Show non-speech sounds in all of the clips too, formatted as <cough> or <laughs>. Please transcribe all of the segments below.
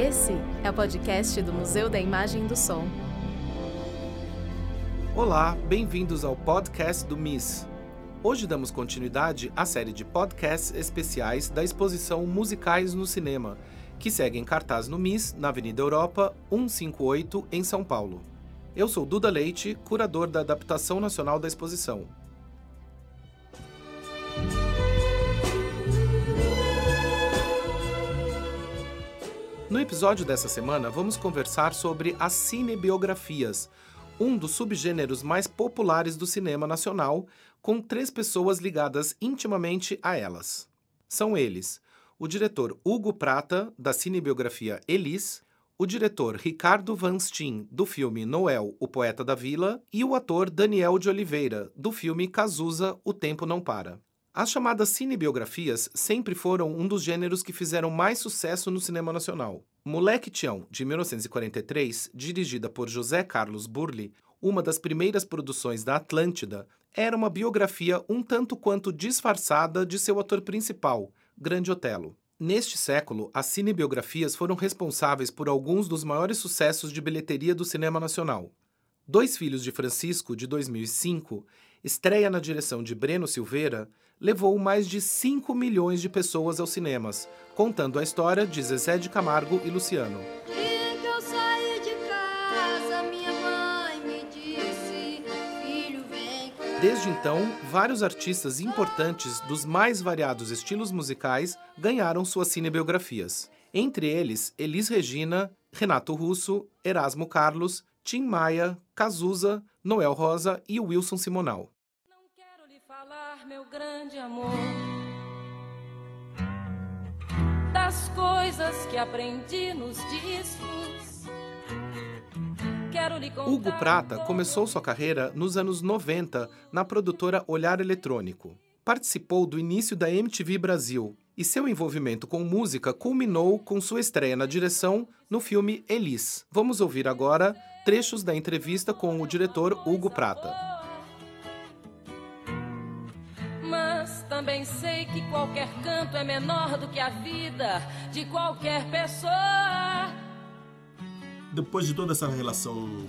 Esse é o podcast do Museu da Imagem e do Som. Olá, bem-vindos ao podcast do MIS. Hoje damos continuidade à série de podcasts especiais da exposição Musicais no Cinema, que segue em cartaz no MIS, na Avenida Europa 158, em São Paulo. Eu sou Duda Leite, curador da adaptação nacional da exposição. No episódio dessa semana, vamos conversar sobre as cinebiografias, um dos subgêneros mais populares do cinema nacional, com três pessoas ligadas intimamente a elas. São eles: o diretor Hugo Prata, da cinebiografia Elis, o diretor Ricardo Van Steen, do filme Noel, o Poeta da Vila, e o ator Daniel de Oliveira, do filme Cazuza, O Tempo Não Para. As chamadas cinebiografias sempre foram um dos gêneros que fizeram mais sucesso no cinema nacional. Moleque Tião, de 1943, dirigida por José Carlos Burli, uma das primeiras produções da Atlântida, era uma biografia um tanto quanto disfarçada de seu ator principal, Grande Otelo. Neste século, as cinebiografias foram responsáveis por alguns dos maiores sucessos de bilheteria do cinema nacional. Dois Filhos de Francisco, de 2005, estreia na direção de Breno Silveira, levou mais de 5 milhões de pessoas aos cinemas, contando a história de Zezé de Camargo e Luciano. Desde então, vários artistas importantes dos mais variados estilos musicais ganharam suas cinebiografias. Entre eles, Elis Regina, Renato Russo, Erasmo Carlos, Tim Maia, Cazuza, Noel Rosa e Wilson Simonal. Não quero lhe falar, meu grande amor, das coisas que aprendi nos discos. Hugo Prata começou sua carreira nos anos 90 na produtora Olhar Eletrônico. Participou do início da MTV Brasil e seu envolvimento com música culminou com sua estreia na direção no filme Elis. Vamos ouvir agora trechos da entrevista com o diretor Hugo Prata. Também sei que qualquer canto é menor do que a vida de qualquer pessoa. Depois de toda essa relação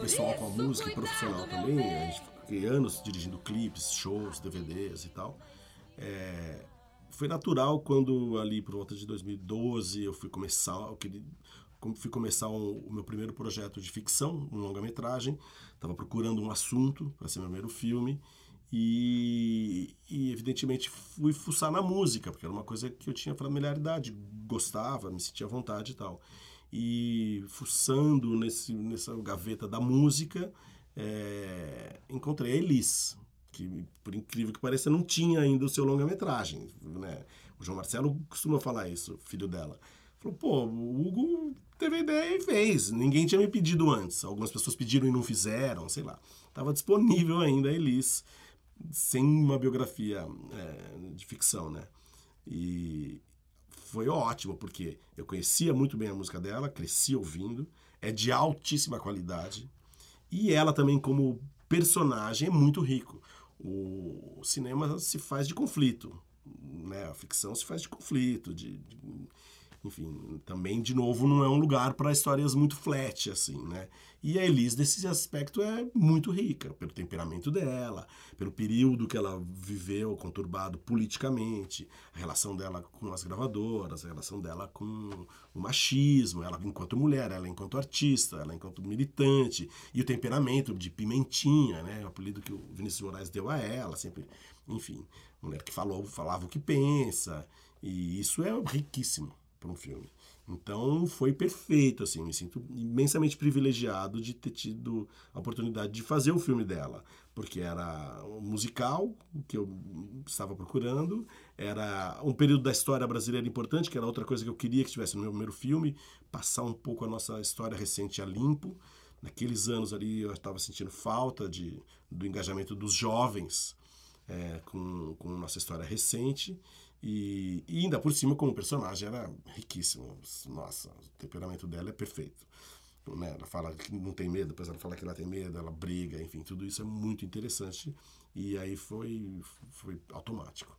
pessoal com a música e profissional também, a gente fiquei anos dirigindo clipes, shows, DVDs e tal. É, foi natural quando ali por volta de 2012 eu fui começar, eu queria, fui começar o meu primeiro projeto de ficção, um longa-metragem. Estava procurando um assunto para ser meu primeiro filme. E, e, evidentemente fui fuçar na música, porque era uma coisa que eu tinha familiaridade, gostava, me sentia à vontade e tal. E fuçando nesse, nessa gaveta da música, é, encontrei a Elis, que por incrível que pareça não tinha ainda o seu longa-metragem. Né? O João Marcelo costuma falar isso, filho dela. Falou, pô, o Hugo teve ideia e fez. Ninguém tinha me pedido antes. Algumas pessoas pediram e não fizeram, sei lá. Estava disponível ainda a Elis, sem uma biografia é, de ficção, né? E foi ótimo, porque eu conhecia muito bem a música dela, cresci ouvindo, é de altíssima qualidade. E ela também, como personagem, é muito rico. O cinema se faz de conflito, né? A ficção se faz de conflito, de, de enfim, também, de novo, não é um lugar para histórias muito flat, assim, né? E a Elise, nesse aspecto, é muito rica, pelo temperamento dela, pelo período que ela viveu, conturbado politicamente, a relação dela com as gravadoras, a relação dela com o machismo, ela enquanto mulher, ela enquanto artista, ela enquanto militante, e o temperamento de pimentinha, né? O apelido que o Vinícius Moraes deu a ela, sempre, enfim, mulher que falou, falava o que pensa, e isso é riquíssimo para um filme. Então foi perfeito, assim, me sinto imensamente privilegiado de ter tido a oportunidade de fazer o filme dela, porque era um musical que eu estava procurando, era um período da história brasileira importante, que era outra coisa que eu queria que tivesse no meu primeiro filme, passar um pouco a nossa história recente a limpo. Naqueles anos ali eu estava sentindo falta de, do engajamento dos jovens é, com, com nossa história recente e, e, ainda por cima, como personagem, era riquíssimo. Nossa, o temperamento dela é perfeito. Né? Ela fala que não tem medo, depois ela fala que ela tem medo, ela briga, enfim, tudo isso é muito interessante. E aí foi, foi automático.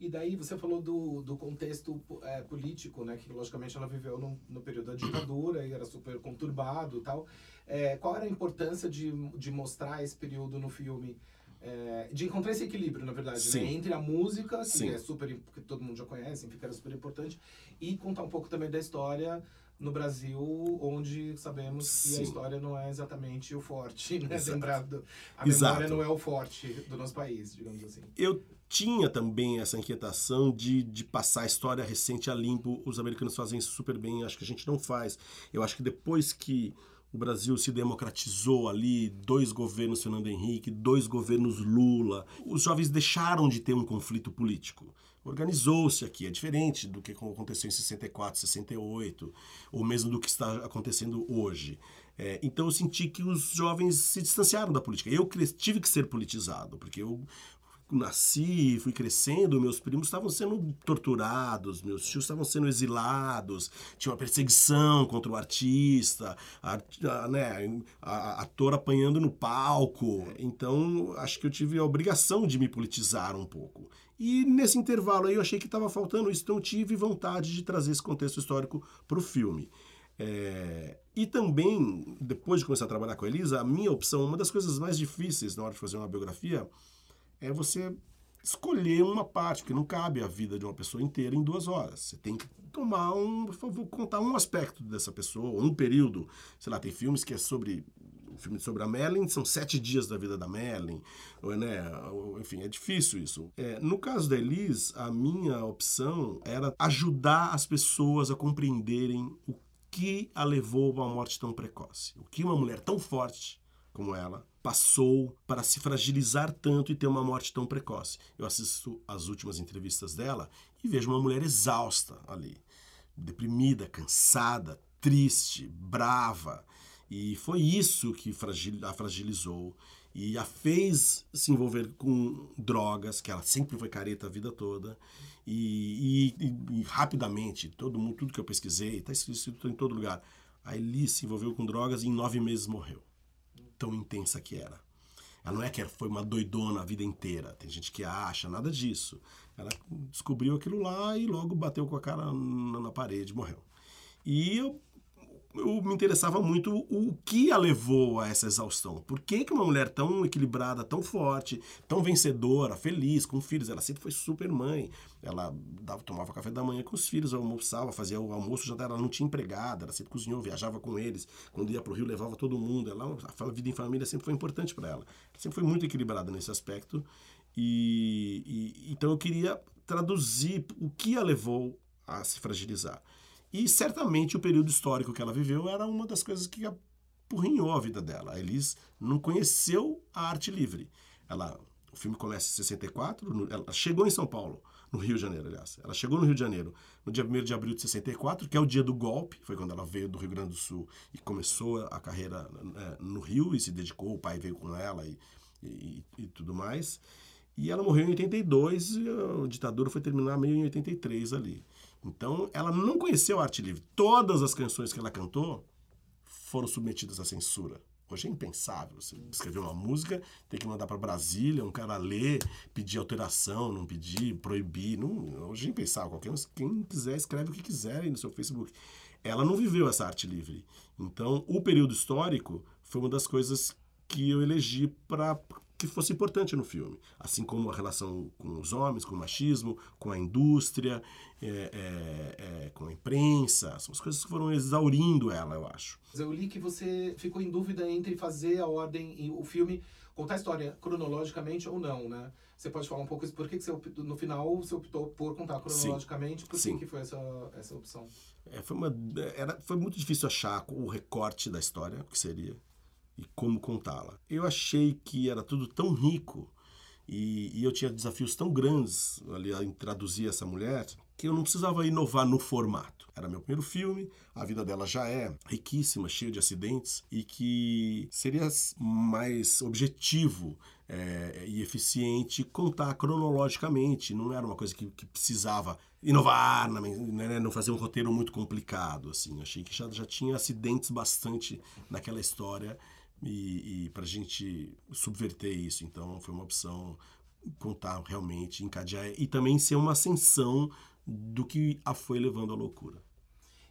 E daí você falou do, do contexto é, político, né? Que logicamente ela viveu no, no período da ditadura e era super conturbado e tal. É, qual era a importância de, de mostrar esse período no filme? É, de encontrar esse equilíbrio, na verdade, né? entre a música, que Sim. é super, que todo mundo já conhece, enfim, que era super importante, e contar um pouco também da história no Brasil, onde sabemos Sim. que a história não é exatamente o forte, <laughs> né? Lembrado, a Exato. memória não é o forte do nosso país, digamos assim. Eu tinha também essa inquietação de, de passar a história recente a limpo. Os americanos fazem isso super bem, acho que a gente não faz. Eu acho que depois que o Brasil se democratizou ali, dois governos Fernando Henrique, dois governos Lula, os jovens deixaram de ter um conflito político organizou-se aqui. É diferente do que aconteceu em 64, 68, ou mesmo do que está acontecendo hoje. É, então eu senti que os jovens se distanciaram da política. Eu tive que ser politizado, porque eu nasci, fui crescendo, meus primos estavam sendo torturados, meus tios estavam sendo exilados, tinha uma perseguição contra o artista, a, a, né, a, ator apanhando no palco. Então, acho que eu tive a obrigação de me politizar um pouco. E nesse intervalo aí eu achei que estava faltando isso, então tive vontade de trazer esse contexto histórico para o filme. É, e também, depois de começar a trabalhar com a Elisa, a minha opção, uma das coisas mais difíceis na hora de fazer uma biografia, é você escolher uma parte, porque não cabe a vida de uma pessoa inteira em duas horas. Você tem que tomar um, por favor, contar um aspecto dessa pessoa, um período. Sei lá, tem filmes que é sobre filme sobre a Merlin, são sete dias da vida da Merlin, né? enfim, é difícil isso. É, no caso da Elise, a minha opção era ajudar as pessoas a compreenderem o que a levou a uma morte tão precoce. O que uma mulher tão forte como ela passou para se fragilizar tanto e ter uma morte tão precoce. Eu assisto as últimas entrevistas dela e vejo uma mulher exausta ali, deprimida, cansada, triste, brava, e foi isso que a fragilizou e a fez se envolver com drogas, que ela sempre foi careta a vida toda. E, e, e rapidamente, todo mundo, tudo que eu pesquisei, está escrito em todo lugar. A Elis se envolveu com drogas e em nove meses morreu. Tão intensa que era. Ela não é que foi uma doidona a vida inteira. Tem gente que acha, nada disso. Ela descobriu aquilo lá e logo bateu com a cara na, parede, morreu. E eu eu me interessava muito o que a levou a essa exaustão. Por que, que uma mulher tão equilibrada, tão forte, tão vencedora, feliz, com filhos, ela sempre foi super mãe. Ela dava, tomava café da manhã com os filhos, almoçava, fazia o almoço, já ela não tinha empregada, ela sempre cozinhou, viajava com eles. Quando ia para o Rio, levava todo mundo. Ela, a vida em família sempre foi importante para ela. Ela sempre foi muito equilibrada nesse aspecto. E, e então eu queria traduzir o que a levou a se fragilizar. E certamente o período histórico que ela viveu era uma das coisas que apurrinhou a vida dela. A Elis não conheceu a arte livre. Ela, o filme começa em 64, no, ela chegou em São Paulo, no Rio de Janeiro, aliás. Ela chegou no Rio de Janeiro no dia 1 de abril de 64, que é o dia do golpe, foi quando ela veio do Rio Grande do Sul e começou a carreira é, no Rio e se dedicou, o pai veio com ela e, e, e tudo mais. E ela morreu em 82 e a ditadura foi terminar meio em 83 ali. Então, ela não conheceu a arte livre. Todas as canções que ela cantou foram submetidas à censura. Hoje é impensável. Você escrever uma música, tem que mandar para Brasília, um cara ler, pedir alteração, não pedir, proibir. Não, hoje é impensável. Qualquer um, quem quiser, escreve o que quiser aí no seu Facebook. Ela não viveu essa arte livre. Então, o período histórico foi uma das coisas que eu elegi para que fosse importante no filme. Assim como a relação com os homens, com o machismo, com a indústria, é, é, é, com a imprensa. São as coisas que foram exaurindo ela, eu acho. Eu li que você ficou em dúvida entre fazer a ordem e o filme contar a história cronologicamente ou não, né? Você pode falar um pouco isso, por que, que você, no final você optou por contar cronologicamente? Sim. Por que, que foi essa, essa opção? É, foi, uma, era, foi muito difícil achar o recorte da história, o que seria e como contá-la. Eu achei que era tudo tão rico e, e, eu tinha desafios tão grandes ali em traduzir essa mulher que eu não precisava inovar no formato. Era meu primeiro filme, a vida dela já é riquíssima, cheia de acidentes e que seria mais objetivo é, e eficiente contar cronologicamente. Não era uma coisa que, que precisava inovar, né, não fazer um roteiro muito complicado. Assim, achei que já, já tinha acidentes bastante naquela história e, e para a gente subverter isso. Então foi uma opção contar realmente, encadear e também ser uma ascensão do que a foi levando à loucura.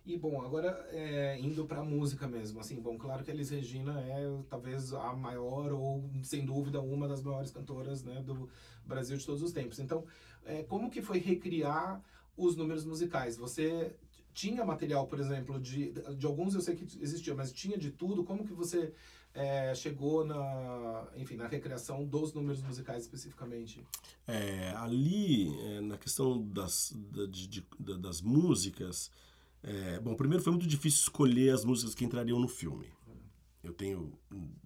E bom, agora é, indo para a música mesmo, assim, bom, claro que a Elis Regina é talvez a maior ou sem dúvida uma das maiores cantoras né, do Brasil de todos os tempos. Então, é, como que foi recriar os números musicais? Você tinha material, por exemplo, de, de alguns eu sei que existia, mas tinha de tudo. Como que você é, chegou na, enfim, na recriação dos números musicais especificamente? É, ali, é, na questão das, da, de, de, das músicas, é, bom, primeiro foi muito difícil escolher as músicas que entrariam no filme. Eu tenho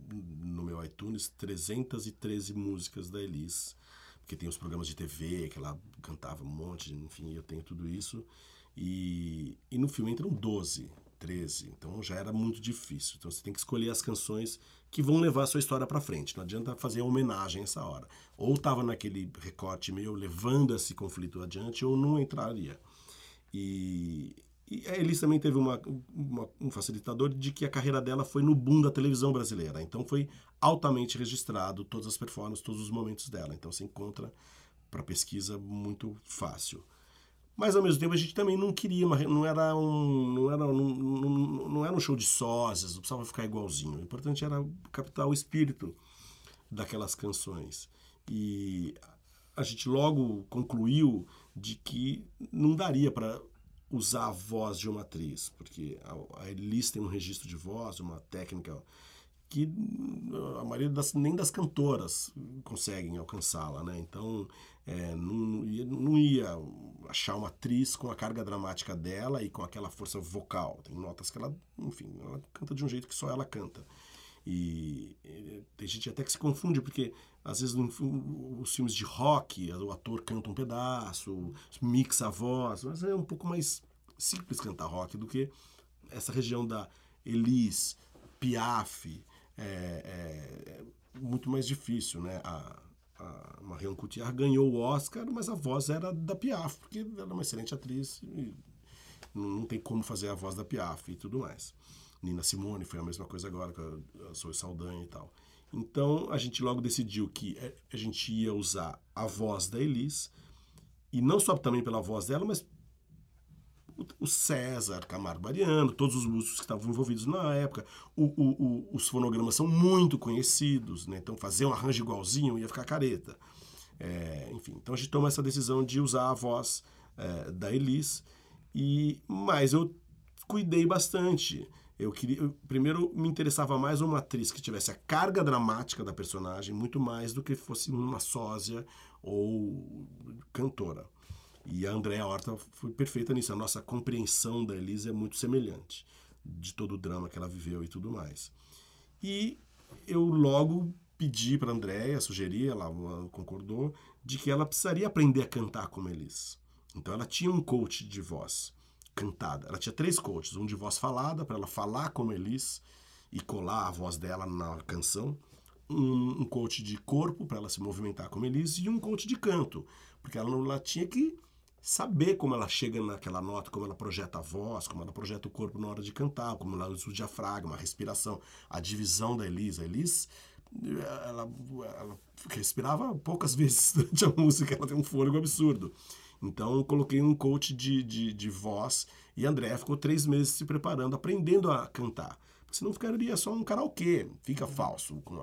no meu iTunes 313 músicas da Elis, porque tem os programas de TV que ela cantava um monte, enfim, eu tenho tudo isso. E, e no filme entram 12, 13, então já era muito difícil. Então você tem que escolher as canções que vão levar a sua história para frente. Não adianta fazer homenagem essa hora. Ou estava naquele recorte meio levando esse conflito adiante, ou não entraria. E, e a Elis também teve uma, uma, um facilitador de que a carreira dela foi no boom da televisão brasileira. Então foi altamente registrado todas as performances, todos os momentos dela. Então você encontra para pesquisa muito fácil. Mas ao mesmo tempo a gente também não queria, não era um, não era, não, não, não era um show de sósias, não precisava ficar igualzinho. O importante era captar o espírito daquelas canções. E a gente logo concluiu de que não daria para usar a voz de uma atriz, porque a, a Elis tem um registro de voz, uma técnica que a maioria das, nem das cantoras conseguem alcançá-la, né? Então, é, não, não ia achar uma atriz com a carga dramática dela e com aquela força vocal. Tem notas que ela, enfim, ela canta de um jeito que só ela canta. E, e tem gente até que se confunde, porque às vezes no, os filmes de rock, o ator canta um pedaço, mixa a voz, mas é um pouco mais simples cantar rock do que essa região da Elis, Piaf, é, é, é muito mais difícil, né? A, a Marion Cotillard ganhou o Oscar, mas a voz era da Piaf, porque ela é uma excelente atriz e não tem como fazer a voz da Piaf e tudo mais. Nina Simone foi a mesma coisa agora, com a Zoe Saldanha e tal. Então a gente logo decidiu que é, a gente ia usar a voz da Elis, e não só também pela voz dela, mas o César Camargo Mariano, todos os músicos que estavam envolvidos na época. O, o, o, os fonogramas são muito conhecidos, né? então fazer um arranjo igualzinho ia ficar careta. É, enfim, então a gente toma essa decisão de usar a voz é, da Elis, e, mas eu cuidei bastante. Eu queria, eu, primeiro me interessava mais uma atriz que tivesse a carga dramática da personagem muito mais do que fosse uma sósia ou cantora. E a Andréa Horta foi perfeita nisso. A nossa compreensão da Elisa é muito semelhante, de todo o drama que ela viveu e tudo mais. E eu logo pedi para a Andréa, sugeri, ela concordou, de que ela precisaria aprender a cantar como Elis. Então ela tinha um coach de voz cantada. Ela tinha três coaches, um de voz falada, para ela falar como Elis e colar a voz dela na canção, um, um coach de corpo, para ela se movimentar como Elis, e um coach de canto, porque ela, ela tinha que saber como ela chega naquela nota, como ela projeta a voz, como ela projeta o corpo na hora de cantar, como ela usa o diafragma, a respiração, a divisão da Elis. A Elis, ela, ela respirava poucas <laughs> vezes durante a música, ela tem um fôlego absurdo. Então eu coloquei um coach de, de, de voz e André ficou três meses se preparando, aprendendo a cantar. Porque senão ficaria só um karaokê, fica falso, com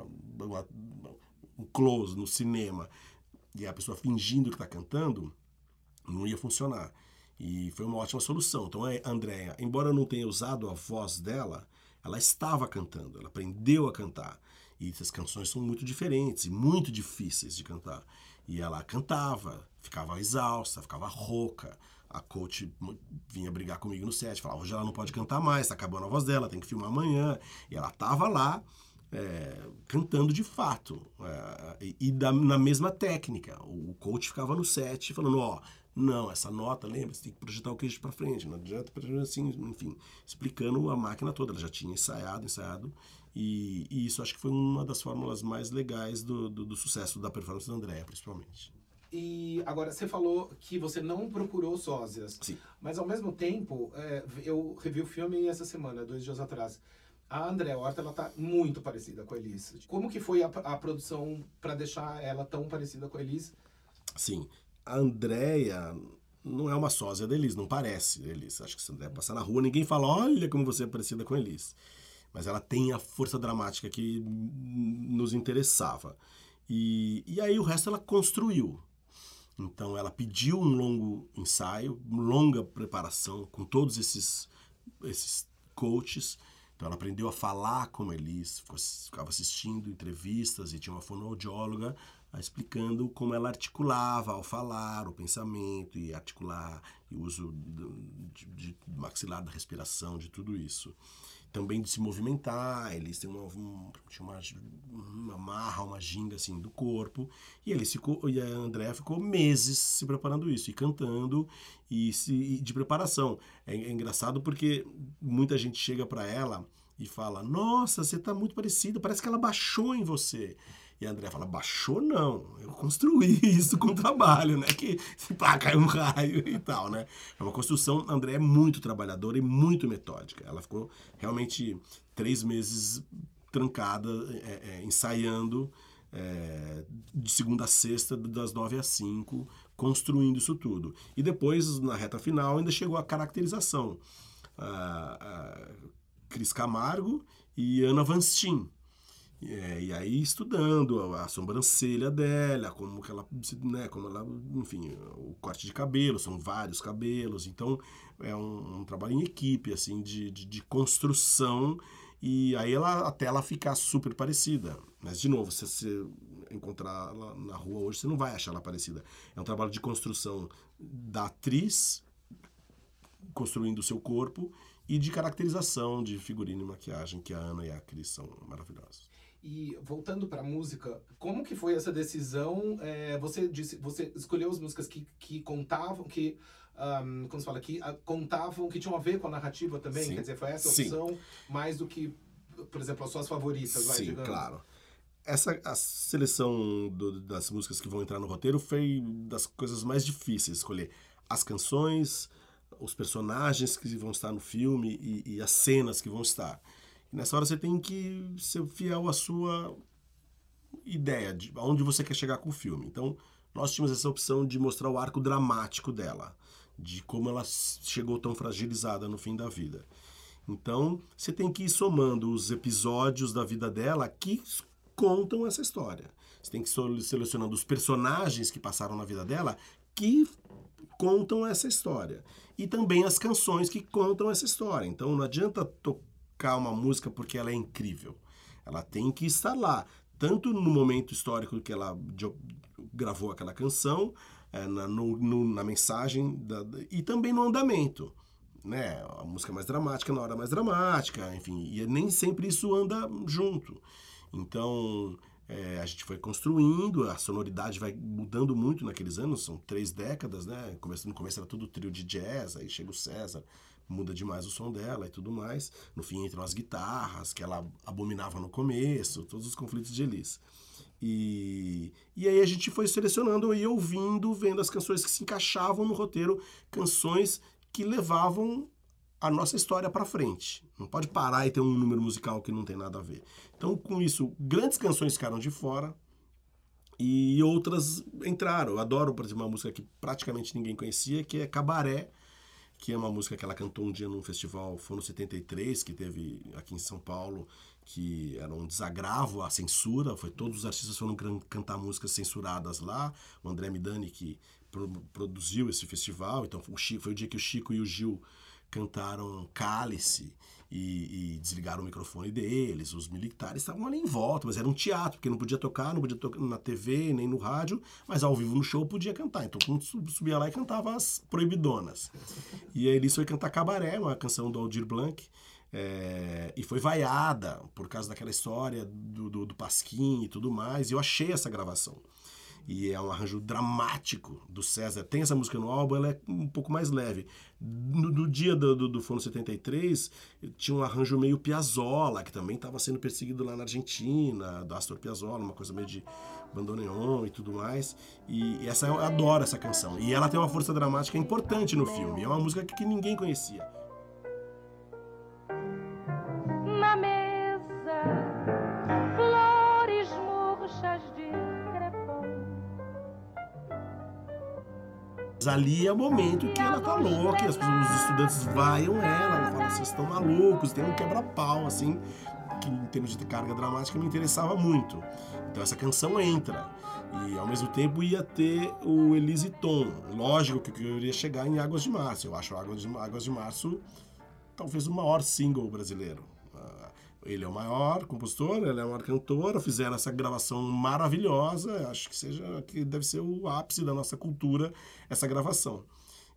um close no cinema. E a pessoa fingindo que está cantando, não ia funcionar. E foi uma ótima solução. Então a Andrea, embora eu não tenha usado a voz dela, ela estava cantando, ela aprendeu a cantar. E essas canções são muito diferentes e muito difíceis de cantar. E ela cantava, ficava exausta, ficava rouca. A coach vinha brigar comigo no set, falava: hoje ela não pode cantar mais, está acabando a voz dela, tem que filmar amanhã. E ela estava lá é, cantando de fato. É, e, e da, na mesma técnica. O coach ficava no set falando: ó, oh, não, essa nota, lembra, você tem que projetar o queijo para frente, não adianta, assim, enfim, explicando a máquina toda. Ela já tinha ensaiado, ensaiado, e, e isso acho que foi uma das fórmulas mais legais do, do, do sucesso da performance da Andréa, principalmente. E agora, você falou que você não procurou sósias. Sim. Mas ao mesmo tempo, é, eu revi o filme essa semana, dois dias atrás. A André Horta, ela tá muito parecida com a Elis. Como que foi a, a produção para deixar ela tão parecida com a Elis? Sim. A Andréia não é uma sósia da Elis, não parece Elis. Acho que se a Andréia passar na rua, ninguém fala, olha como você é parecida com Elis. Mas ela tem a força dramática que nos interessava. E, e aí o resto ela construiu. Então ela pediu um longo ensaio, longa preparação com todos esses, esses coaches. Então ela aprendeu a falar como Elis, ficava assistindo entrevistas e tinha uma fonoaudióloga explicando como ela articulava ao falar, o pensamento e articular, e o uso de, de maxilar da respiração, de tudo isso também de se movimentar, eles têm uma, uma, uma marra, uma ginga assim do corpo, e ele ficou, e a Andrea ficou meses se preparando isso, e cantando, e, se, e de preparação. É, é, engraçado porque muita gente chega para ela e fala, nossa, você tá muito parecida, parece que ela baixou em você. E a André fala, baixou não, eu construí <laughs> isso com trabalho, né? Que pá, cai um raio e tal, né? É uma construção, a André é muito trabalhadora e muito metódica. Ela ficou realmente três meses trancada, é, é, ensaiando é, de segunda a sexta, das nove às cinco, construindo isso tudo. E depois, na reta final, ainda chegou a caracterização. A, a Cris Camargo e Ana Vanstin, é, e aí estudando a, a, sobrancelha dela, como que ela, né, como ela, enfim, o corte de cabelo, são vários cabelos, então é um, um trabalho em equipe, assim, de, de, de, construção, e aí ela, até ela ficar super parecida. Mas, de novo, se você encontrar ela na rua hoje, você não vai achar ela parecida. É um trabalho de construção da atriz, construindo o seu corpo, e de caracterização de figurino e maquiagem, que a Ana e a Cris são maravilhosas. E voltando para a música, como que foi essa decisão? É, você disse, você escolheu as músicas que, que contavam, que um, como se fala aqui, contavam, que tinham a ver com a narrativa também. Sim. Quer dizer, foi essa a opção Sim. mais do que, por exemplo, as suas favoritas, vai, Sim, digamos. claro. Essa a seleção do, das músicas que vão entrar no roteiro foi das coisas mais difíceis escolher. As canções, os personagens que vão estar no filme e, e as cenas que vão estar. E nessa hora você tem que ser fiel à sua ideia, de aonde você quer chegar com o filme. Então, nós tínhamos essa opção de mostrar o arco dramático dela, de como ela chegou tão fragilizada no fim da vida. Então, você tem que ir somando os episódios da vida dela que contam essa história. Você tem que ir selecionando os personagens que passaram na vida dela que contam essa história. E também as canções que contam essa história. Então, não adianta tocar tocar uma música porque ela é incrível. Ela tem que estar lá, tanto no momento histórico que ela gravou aquela canção, é, na, no, no, na mensagem, da, e também no andamento. Né? A música mais dramática na hora mais dramática, enfim, e nem sempre isso anda junto. Então, é, a gente foi construindo, a sonoridade vai mudando muito naqueles anos, são três décadas, né? No começo era tudo trio de jazz, aí chega o César, muda demais o som dela e tudo mais. No fim entram as guitarras, que ela abominava no começo, todos os conflitos de Elis. E, e aí a gente foi selecionando e ouvindo, vendo as canções que se encaixavam no roteiro, canções que levavam a nossa história para frente. Não pode parar e ter um número musical que não tem nada a ver. Então, com isso, grandes canções ficaram de fora e outras entraram. Eu adoro, por exemplo, uma música que praticamente ninguém conhecia, que é Cabaré, que é uma música que ela cantou um dia num festival, foi no 73, que teve aqui em São Paulo, que era um desagravo à censura, foi todos os artistas foram cantar músicas censuradas lá, o André Midani que pro, produziu esse festival, então o, Chico, foi o dia que o Chico e o Gil cantaram Cálice e, e, desligaram o microfone deles. Os militares estavam ali em volta, mas era um teatro, porque não podia tocar, não podia tocar na TV nem no rádio, mas ao vivo no show podia cantar. Então subia lá e cantava as proibidonas. E aí eles foi cantar Cabaré, uma canção do Aldir Blanc. É, e foi vaiada por causa daquela história do, do, do Pasquim e tudo mais. E eu achei essa gravação e é um arranjo dramático do César. Tem essa música no álbum, ela é um pouco mais leve. No, no dia do, do, do Fono 73, tinha um arranjo meio Piazzolla, que também estava sendo perseguido lá na Argentina, do Astor Piazzolla, uma coisa meio de bandoneon e tudo mais. E, e essa eu adoro essa canção. E ela tem uma força dramática importante no filme. É uma música que, que ninguém conhecia. Mas ali é o momento que ela tá louca, as pessoas, os estudantes vaiam ela, ela fala, vocês estão malucos, tem um quebra-pau, assim, que em termos de carga dramática me interessava muito. Então essa canção entra. E ao mesmo tempo ia ter o Elise Tom. Lógico que eu iria chegar em Águas de Março. Eu acho Águas de, Águas de Março talvez o maior single brasileiro. Ele é o maior compositor, ela é a maior cantora, fizeram essa gravação maravilhosa. Acho que seja que deve ser o ápice da nossa cultura essa gravação.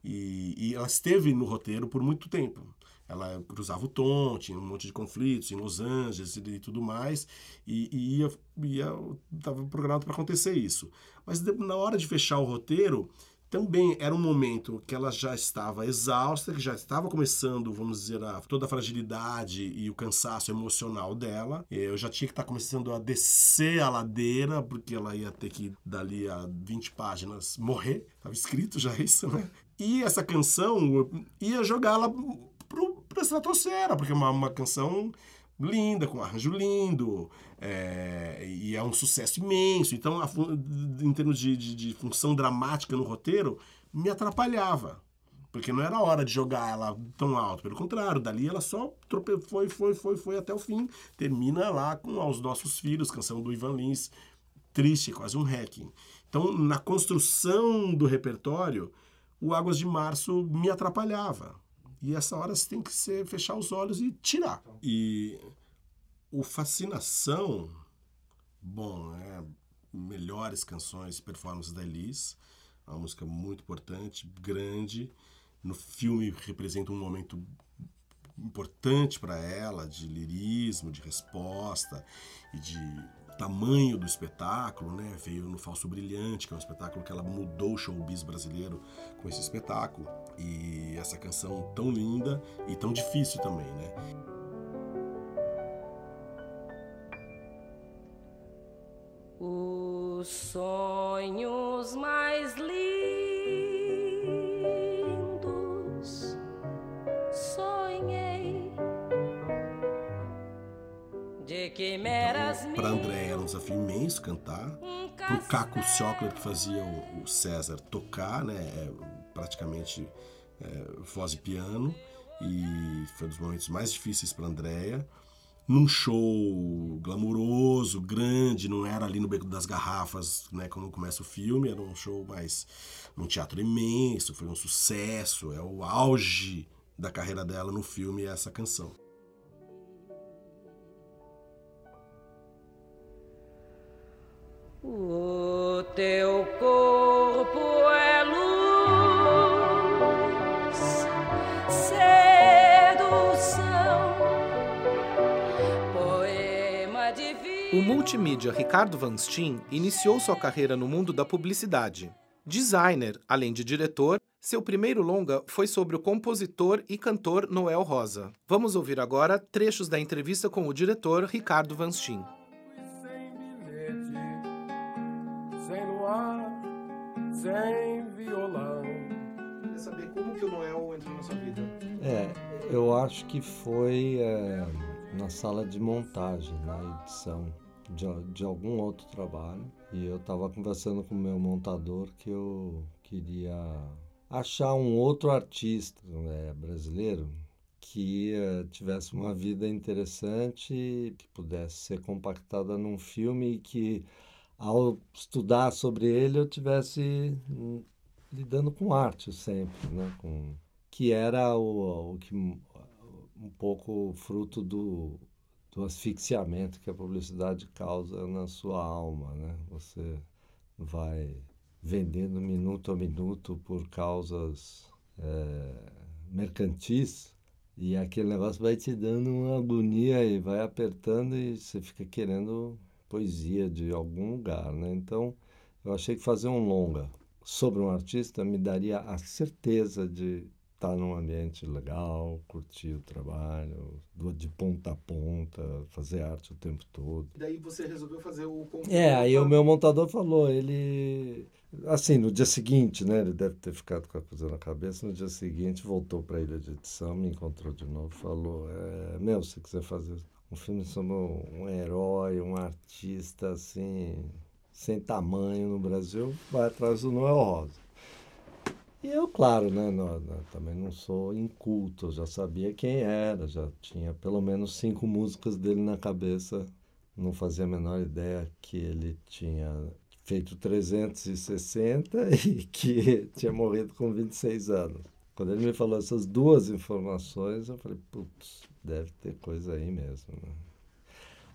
E, e ela esteve no roteiro por muito tempo ela cruzava o tom, tinha um monte de conflitos em Los Angeles e tudo mais, e, e ia, ia estava programado para acontecer isso. Mas na hora de fechar o roteiro, também era um momento que ela já estava exausta, que já estava começando, vamos dizer, a, toda a fragilidade e o cansaço emocional dela. Eu já tinha que estar tá começando a descer a ladeira, porque ela ia ter que, dali a 20 páginas, morrer. Estava escrito já isso, né? E essa canção ia jogá-la para a estratosfera, porque é uma, uma canção linda, com arranjo lindo, é, e é um sucesso imenso. Então, a, em termos de, de, de, função dramática no roteiro, me atrapalhava. Porque não era hora de jogar ela tão alto. Pelo contrário, dali ela só trope... foi, foi, foi, foi até o fim. Termina lá com Aos Nossos Filhos, canção do Ivan Lins. Triste, quase um hacking. Então, na construção do repertório, o Águas de Março me atrapalhava. E essa hora você tem que ser, fechar os olhos e tirar. E o Fascinação, bom, é melhores canções, performances da Elis, é uma música muito importante, grande. No filme representa um momento importante para ela, de lirismo, de resposta e de tamanho do espetáculo, né? Veio no Falso Brilhante, que é um espetáculo que ela mudou o showbiz brasileiro com esse espetáculo. E essa canção tão linda e tão difícil também, né? Os sonhos mais lindos quimeras Para André era um desafio imenso cantar. Para o Caco Chocolate que fazia o César tocar, né? É, praticamente é, voz e piano, e foi um dos momentos mais difíceis para Andréia. Num show glamuroso, grande, não era ali no Beco das Garrafas, né, quando começa o filme, era um show mais num teatro imenso, foi um sucesso, é o auge da carreira dela no filme essa canção. O teu corpo é luz. O multimídia Ricardo Van Steen iniciou sua carreira no mundo da publicidade. Designer, além de diretor, seu primeiro longa foi sobre o compositor e cantor Noel Rosa. Vamos ouvir agora trechos da entrevista com o diretor Ricardo Van Steen. Sem violão. Queria saber como que o Noel entrou na sua vida? É, eu acho que foi é, na sala de montagem, na edição de, de algum outro trabalho e eu estava conversando com o meu montador que eu queria achar um outro artista né, brasileiro que uh, tivesse uma vida interessante, que pudesse ser compactada num filme e que ao estudar sobre ele eu tivesse hum, lidando com arte sempre, né? com, que era o, o que um pouco fruto do do asfixiamento que a publicidade causa na sua alma, né? Você vai vendendo minuto a minuto por causas é, mercantis e aquele negócio vai te dando uma agonia e vai apertando e você fica querendo poesia de algum lugar, né? Então, eu achei que fazer um longa sobre um artista me daria a certeza de estar num ambiente legal, curtir o trabalho, de ponta a ponta, fazer arte o tempo todo. E daí você resolveu fazer o É, aí o meu montador falou, ele assim, no dia seguinte, né, ele deve ter ficado com a coisa na cabeça, no dia seguinte voltou para a ilha de edição, me encontrou de novo, falou, é, meu, se quiser fazer um filme sobre um herói, um artista assim, sem tamanho no Brasil, vai atrás do Noel Rosa. E eu, claro, né, não, não, também não sou inculto, já sabia quem era, já tinha pelo menos cinco músicas dele na cabeça. Não fazia a menor ideia que ele tinha feito 360 <laughs> e que tinha morrido com 26 anos. Quando ele me falou essas duas informações, eu falei, putz, deve ter coisa aí mesmo. Né?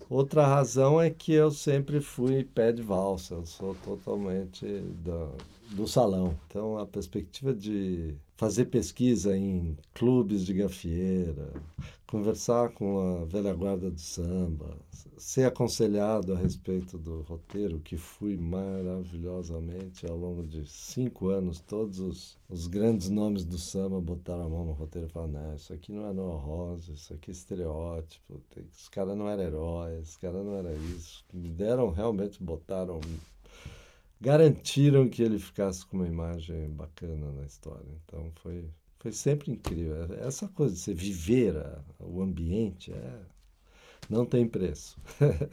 Outra razão é que eu sempre fui pé de valsa, eu sou totalmente do, do salão. Então, a perspectiva de fazer pesquisa em clubes de gafieira, conversar com a velha guarda do samba, ser aconselhado a respeito do roteiro, que fui maravilhosamente ao longo de cinco anos, todos os, os grandes nomes do samba botaram a mão no roteiro e falaram, não, isso aqui não é Noah Rosa, isso aqui é estereótipo, os caras não eram heróis, os caras não era isso. Me deram, realmente botaram garantiram que ele ficasse com uma imagem bacana na história. Então foi, foi sempre incrível. Essa coisa de você viver a, o ambiente é, não tem preço. <laughs>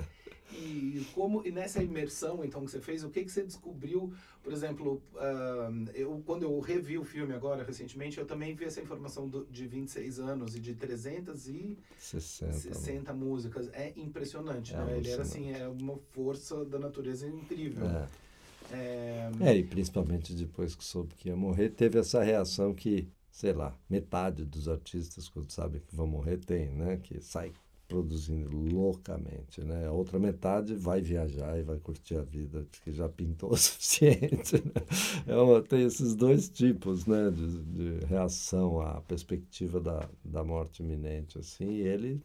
e como e nessa imersão então que você fez, o que que você descobriu? Por exemplo, uh, eu quando eu revi o filme agora recentemente, eu também vi essa informação do, de 26 anos e de 360 músicas. É impressionante, é né? Ele era assim, é uma força da natureza incrível. É. É... é, e principalmente depois que soube que ia morrer, teve essa reação que, sei lá, metade dos artistas, quando sabem que vão morrer, tem, né? Que sai produzindo loucamente, né? A outra metade vai viajar e vai curtir a vida, porque já pintou <laughs> o suficiente. Né? É uma, tem esses dois tipos, né? De, de reação à perspectiva da, da morte iminente, assim. E ele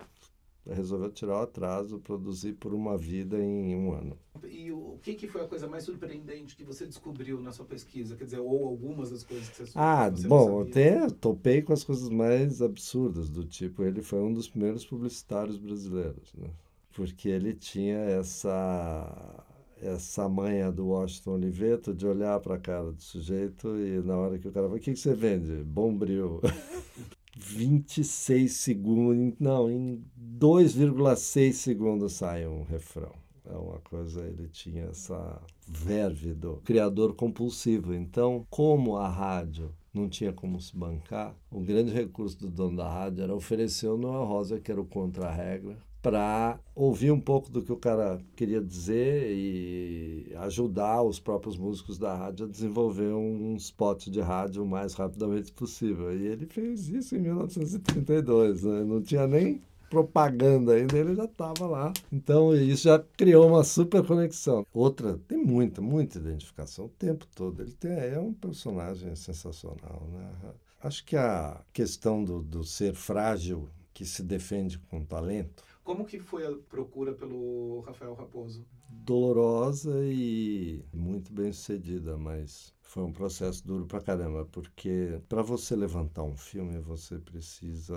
resolveu tirar o atraso, produzir por uma vida em um ano. E o que, que foi a coisa mais surpreendente que você descobriu na sua pesquisa? Quer dizer, ou algumas das coisas que você Ah, você bom, até topei com as coisas mais absurdas, do tipo, ele foi um dos primeiros publicitários brasileiros, né? Porque ele tinha essa essa manha do Washington Oliveto de olhar para a cara do sujeito e na hora que o cara fala, o que, que você vende? Bombril. <laughs> 26 segundos, não, em 2,6 segundos sai um refrão. É uma coisa, ele tinha essa verve do criador compulsivo. Então, como a rádio não tinha como se bancar, o grande recurso do dono da rádio era oferecer o Noel Rosa, que era o contra-regra, para ouvir um pouco do que o cara queria dizer e ajudar os próprios músicos da rádio a desenvolver um, spot de rádio o mais rapidamente possível. E ele fez isso em 1932, né? não tinha nem propaganda ainda, ele já estava lá. Então isso já criou uma super conexão. Outra, tem muita, muita identificação o tempo todo. Ele tem, é um personagem sensacional. Né? Acho que a questão do, do ser frágil que se defende com talento como que foi a procura pelo Rafael Raposo? Dolorosa e muito bem sucedida, mas foi um processo duro pra caramba, porque para você levantar um filme, você precisa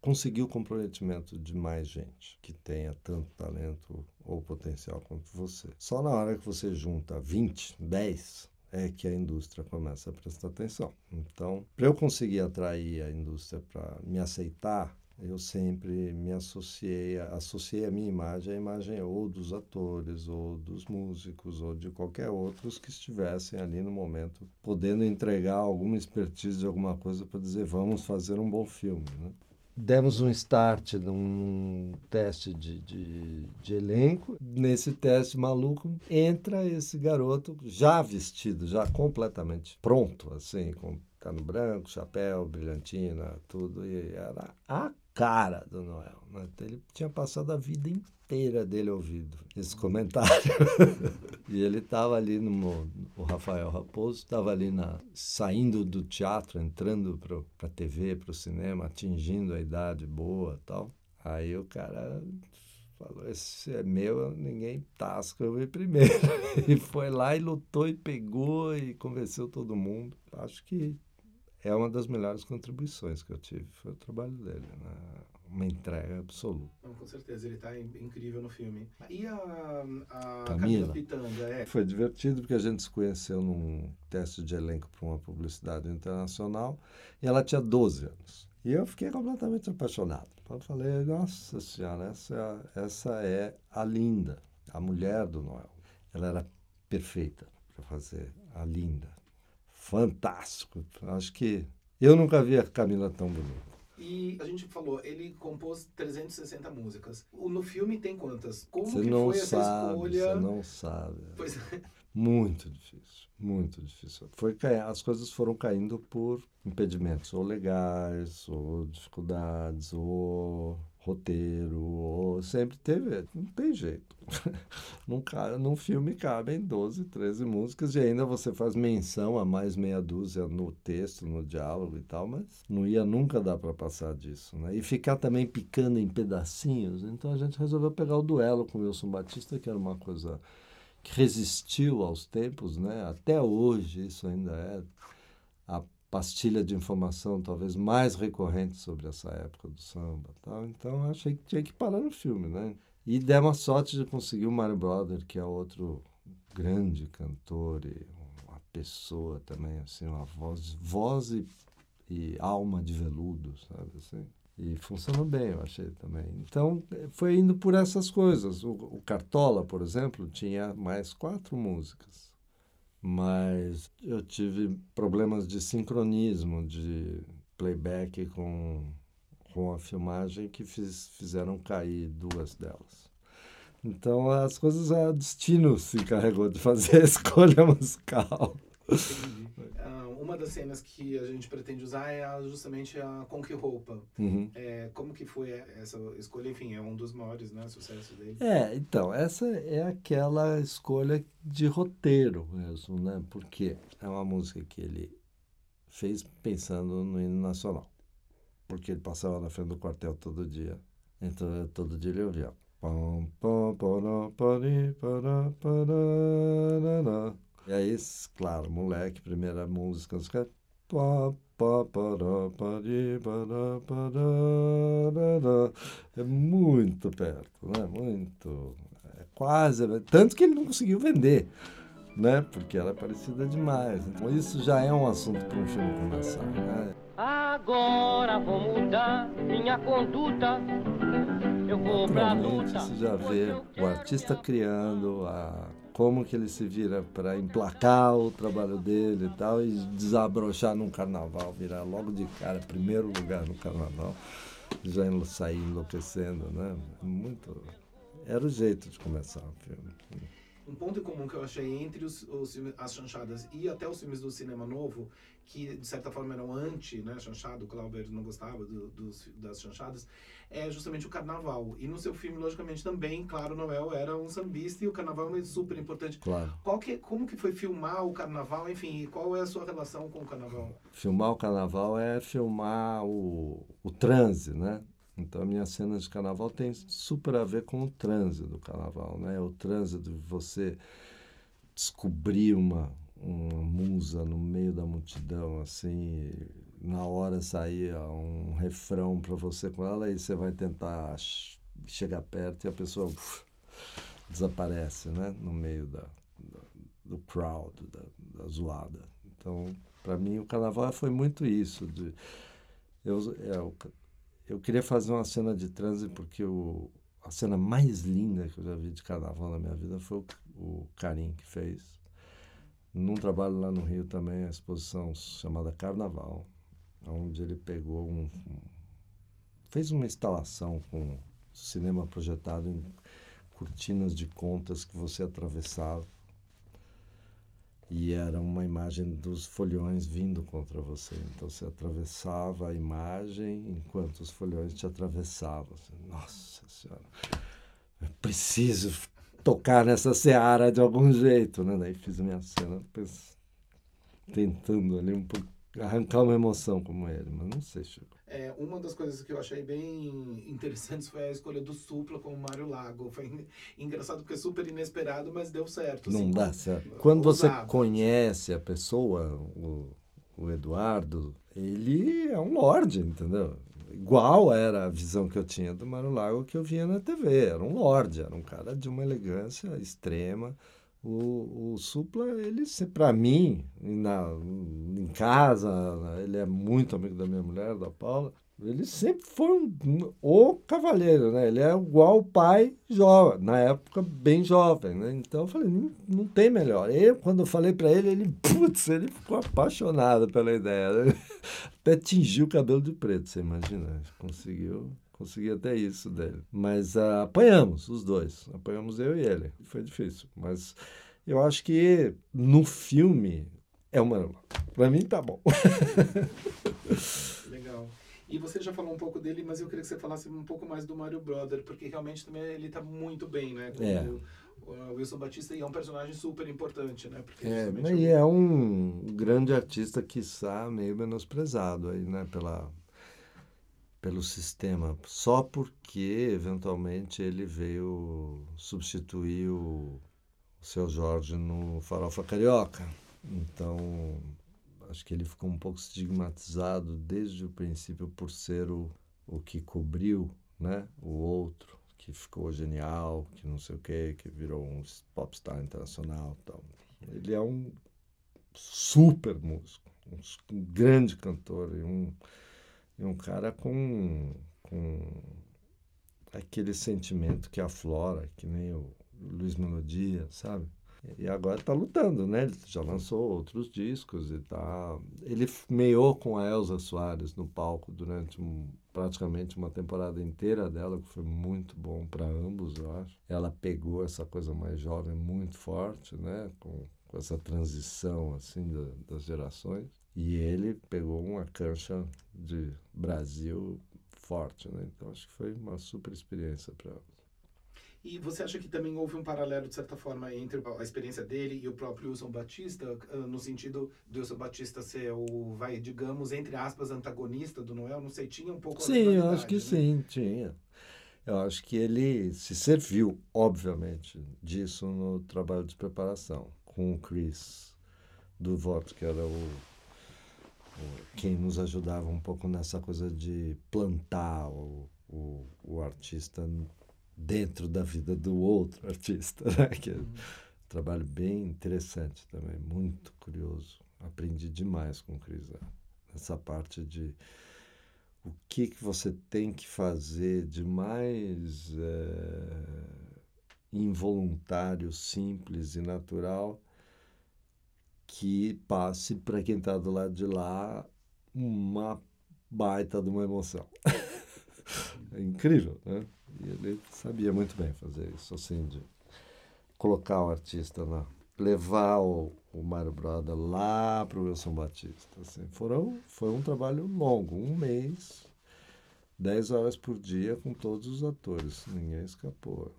conseguir o comprometimento de mais gente que tenha tanto talento ou potencial quanto você. Só na hora que você junta 20, 10, é que a indústria começa a prestar atenção. Então, para eu conseguir atrair a indústria para me aceitar, eu sempre me associei, associei a minha imagem à imagem ou dos atores, ou dos músicos, ou de qualquer outros que estivessem ali no momento, podendo entregar alguma expertise de alguma coisa para dizer vamos fazer um bom filme. Né? Demos um start num teste de, de, de elenco. Nesse teste maluco, entra esse garoto já vestido, já completamente pronto, assim, com cano branco, chapéu, brilhantina, tudo. E era a cara do Noel. Né? Ele tinha passado a vida inteira dele ouvindo esse comentário. <laughs> e ele estava ali no. O Rafael Raposo estava ali na, saindo do teatro, entrando para a TV, para o cinema, atingindo a idade boa tal. Aí o cara falou: Esse é meu, ninguém tasca, eu vi primeiro. <laughs> e foi lá e lutou e pegou e convenceu todo mundo. Acho que é uma das melhores contribuições que eu tive. Foi o trabalho dele, né? uma entrega absoluta. Com certeza, ele está incrível no filme. E a, a Camila, Camila Pitanga? É? Foi divertido porque a gente se conheceu num teste de elenco para uma publicidade internacional e ela tinha 12 anos. E eu fiquei completamente apaixonado. Eu falei, nossa senhora, essa, essa é a linda, a mulher do Noel. Ela era perfeita para fazer a linda fantástico. Acho que eu nunca vi a Camila tão bonita. E a gente falou, ele compôs 360 músicas. No filme tem quantas? Como Você que não foi essa sabe, escolha? você não sabe. Pois é. Muito difícil, muito difícil. Foi, as coisas foram caindo por impedimentos, ou legais, ou dificuldades, ou roteiro, sempre teve, não tem jeito. <laughs> num, num filme cabem 12, 13 músicas e ainda você faz menção a mais meia dúzia no texto, no diálogo e tal, mas não ia nunca dar para passar disso, né? E ficar também picando em pedacinhos, então a gente resolveu pegar o duelo com o Wilson Batista, que era uma coisa que resistiu aos tempos, né? Até hoje isso ainda é a pastilha de informação talvez mais recorrente sobre essa época do samba, tal. Então achei que tinha que parar no filme, né? E demos a sorte de conseguir o Mário Brother, que é outro grande cantor e uma pessoa também assim, uma voz, voz e, e alma de veludo, sabe assim? E funcionou bem, eu achei também. Então, foi indo por essas coisas. O, o Cartola, por exemplo, tinha mais quatro músicas. Mas eu tive problemas de sincronismo, de playback com, com a filmagem que fiz, fizeram cair duas delas. Então, as coisas, o destino se encarregou de fazer a <laughs> escolha musical. Entendi. Uma das cenas que a gente pretende usar é a- justamente a Com Que Roupa. Uhum. É, como que foi essa escolha? Enfim, é um dos maiores né, sucessos dele. É, então, essa é aquela escolha de roteiro mesmo, né? Porque é uma música que ele fez pensando no hino nacional. Porque ele passava na frente do quartel todo dia. Então, todo dia ele ouvia. E aí, claro, moleque, primeira música, os caras. É muito perto, né? Muito. É quase. Tanto que ele não conseguiu vender, né? Porque ela é parecida demais. Então, isso já é um assunto para um filme começar, né? Agora vou mudar minha conduta. Eu vou pra luta. você já vê o artista criando a como que ele se vira para emplacar o trabalho dele e tal e desabrochar num carnaval, virar logo de cara primeiro lugar no carnaval, já sair enlouquecendo, né? Muito era o jeito de começar o filme. Um ponto em comum que eu achei entre os, os filmes, as chanchadas e até os filmes do cinema novo, que de certa forma eram anti, né, chanchado, o Clauber não gostava do- dos, das chanchadas, é justamente o carnaval. E no seu filme, logicamente, também, claro, Noel era um sambista e o carnaval é super importante. Claro. Qual que, como que foi filmar o carnaval, enfim, e qual é a sua relação com o carnaval? Filmar o carnaval é filmar o, o transe, né? Então, a minha cena de carnaval tem super a ver com o transe do carnaval, né? O transe de você descobrir uma, uma musa no meio da multidão, assim, na hora sair um refrão para você com ela, e você vai tentar ch- chegar perto e a pessoa uf, desaparece, né? No meio da, da- do crowd, da, da zoada. Então, para mim, o carnaval foi muito isso. De, eu, é, o eu queria fazer uma cena de transe porque o, a cena mais linda que eu já vi de carnaval na minha vida foi o, o Karim que fez. Num trabalho lá no Rio também, a exposição chamada Carnaval, onde ele pegou um, um- fez uma instalação com cinema projetado em cortinas de contas que você atravessava e era uma imagem dos folhões vindo contra você. Então você atravessava a imagem enquanto os folhões te atravessavam. Nossa Senhora, eu preciso tocar nessa seara de algum jeito, né? Daí fiz minha cena pens- tentando ali um pouco arrancar uma emoção como ele, mas não sei. É, uma das coisas que eu achei bem interessantes foi a escolha do Supla com o Mário Lago. Foi en- engraçado porque é super inesperado, mas deu certo. Não assim, dá certo. Quando você conhece a pessoa, o, o Eduardo, ele é um lorde, entendeu? Igual era a visão que eu tinha do Mário Lago que eu via na TV. Era um lorde, era um cara de uma elegância extrema, O, o Supla, ele, para mim, na, em casa, ele é muito amigo da minha mulher, da Paula, ele sempre foi um, o cavaleiro, né? Ele é igual o pai jovem, na época bem jovem, né? Então eu falei, não, não tem melhor. Eu, quando eu falei para ele, ele, putz, ele ficou apaixonado pela ideia. Né? <laughs> Até tingiu o cabelo de preto, você imagina. Conseguiu consegui até isso dele. Mas uh, apanhamos os dois, apanhamos eu e ele. Foi difícil, mas eu acho que no filme é uma. Para mim tá bom. <laughs> Legal. E você já falou um pouco dele, mas eu queria que você falasse um pouco mais do Mario Brother, porque realmente também ele tá muito bem, né? Com é. O Wilson Batista e é um personagem super importante, né? Porque é, e é um grande artista, quiçá, meio menosprezado aí, né? Pela, pelo sistema, só porque eventualmente ele veio substituir o, seu Jorge no Farofa Carioca. Então, acho que ele ficou um pouco estigmatizado desde o princípio por ser o, o que cobriu né, o outro, que ficou genial, que não sei o quê, que virou um popstar internacional. Então, ele é um super músico, um grande cantor e um e um cara com, com aquele sentimento que aflora, que nem o Luiz Melodia, sabe? E agora está lutando, né? Ele já lançou outros discos e tá. Ele meou com a Elza Soares no palco durante um, praticamente uma temporada inteira dela, que foi muito bom para ambos, eu acho. Ela pegou essa coisa mais jovem muito forte, né? Com, com essa transição assim da, das gerações. E ele pegou uma cancha de Brasil forte, né? Então acho que foi uma super experiência para e você acha que também houve um paralelo, de certa forma, entre a experiência dele e o próprio Wilson Batista, ah, no sentido do Wilson Batista ser o, vai, digamos, entre aspas, antagonista do Noel? Não sei, tinha um pouco Sim, eu acho que né? sim, tinha. Eu acho que ele se serviu, obviamente, disso no trabalho de preparação com o Chris do voto, que era o quem nos ajudava um pouco nessa coisa de plantar o, o, o artista dentro da vida do outro artista, né? que é um trabalho bem interessante também, muito curioso. Aprendi demais com o Cris essa parte de o que, que você tem que fazer de mais é, involuntário, simples e natural que passe para quem está do lado de lá uma baita de uma emoção. <laughs> é incrível, né? E ele sabia muito bem fazer isso, assim, de colocar o artista na. levar o, o Mário Broda lá para o Wilson Batista. Assim. Foram, foi um trabalho longo, um mês, dez horas por dia com todos os atores. Ninguém escapou.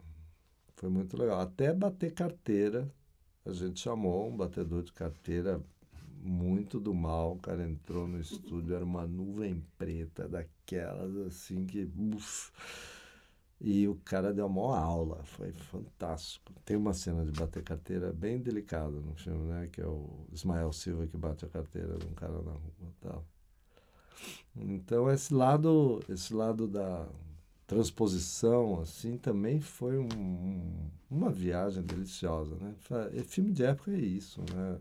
Foi muito legal. Até bater carteira a gente chamou um batedor de carteira muito do mal. O cara entrou no estúdio, era uma nuvem preta daquelas assim que. Uf, e o cara deu uma aula, foi fantástico. Tem uma cena de bater carteira bem delicada no filme, né? Que é o Ismael Silva que bate a carteira de um cara na rua tal. Então esse lado, esse lado da, transposição, assim, também foi um, uma viagem deliciosa, né? Filme de época é isso, né?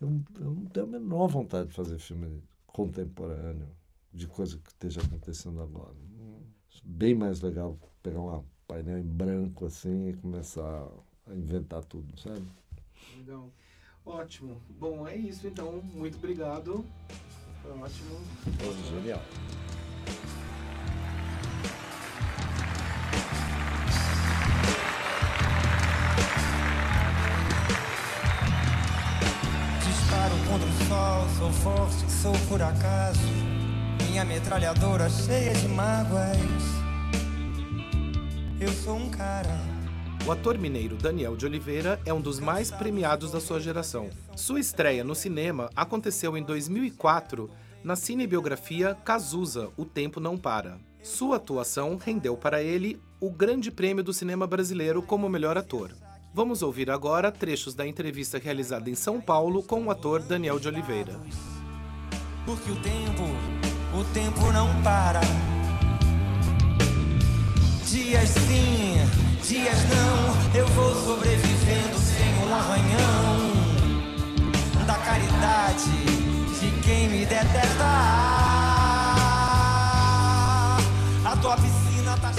Eu, eu não tenho a menor vontade de fazer filme contemporâneo, de coisa que esteja acontecendo agora. Bem mais legal pegar um painel em branco, assim, e começar a inventar tudo, sabe? Legal. Ótimo. Bom, é isso, então. Muito obrigado. Foi ótimo. Foi genial. Forte, sou por acaso. Minha metralhadora cheia de mágoas. Eu sou um cara. O ator mineiro Daniel de Oliveira é um dos mais premiados da sua geração. Sua estreia no cinema aconteceu em 2004 na cinebiografia Cazuza, O Tempo Não Para. Sua atuação rendeu para ele o Grande Prêmio do Cinema Brasileiro como melhor ator. Vamos ouvir agora trechos da entrevista realizada em São Paulo com o ator Daniel de Oliveira. Porque o tempo, o tempo não para. Dias sim, dias não, eu vou sobrevivendo sem uma arranhão da caridade de quem me detesta.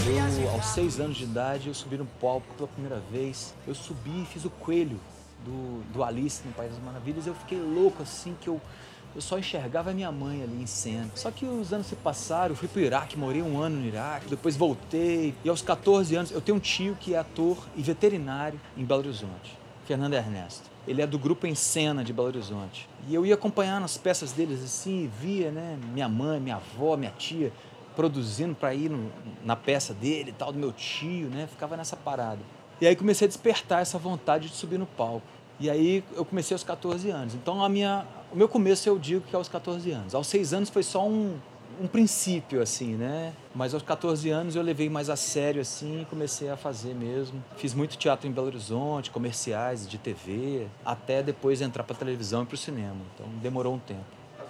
Eu, aos seis anos de idade, eu subi no palco pela primeira vez. Eu subi e fiz o coelho do, do Alice no País das Maravilhas. Eu fiquei louco assim que eu, eu só enxergava a minha mãe ali em cena. Só que os anos se passaram, eu fui pro Iraque, morei um ano no Iraque, depois voltei. E aos 14 anos, eu tenho um tio que é ator e veterinário em Belo Horizonte, Fernando Ernesto. Ele é do grupo Em Cena de Belo Horizonte. E eu ia acompanhando as peças deles assim, via, né, minha mãe, minha avó, minha tia produzindo para ir no- na peça dele e tal, do meu tio, né? Ficava nessa parada. E aí comecei a despertar essa vontade de subir no palco. E aí eu comecei aos 14 anos. Então a minha, o meu começo eu digo que é aos 14 anos. Aos 6 anos foi só um, um princípio, assim, né? Mas aos 14 anos eu levei mais a sério, assim, e comecei a fazer mesmo. Fiz muito teatro em Belo Horizonte, comerciais de TV, até depois entrar para televisão e para o cinema. Então demorou um tempo.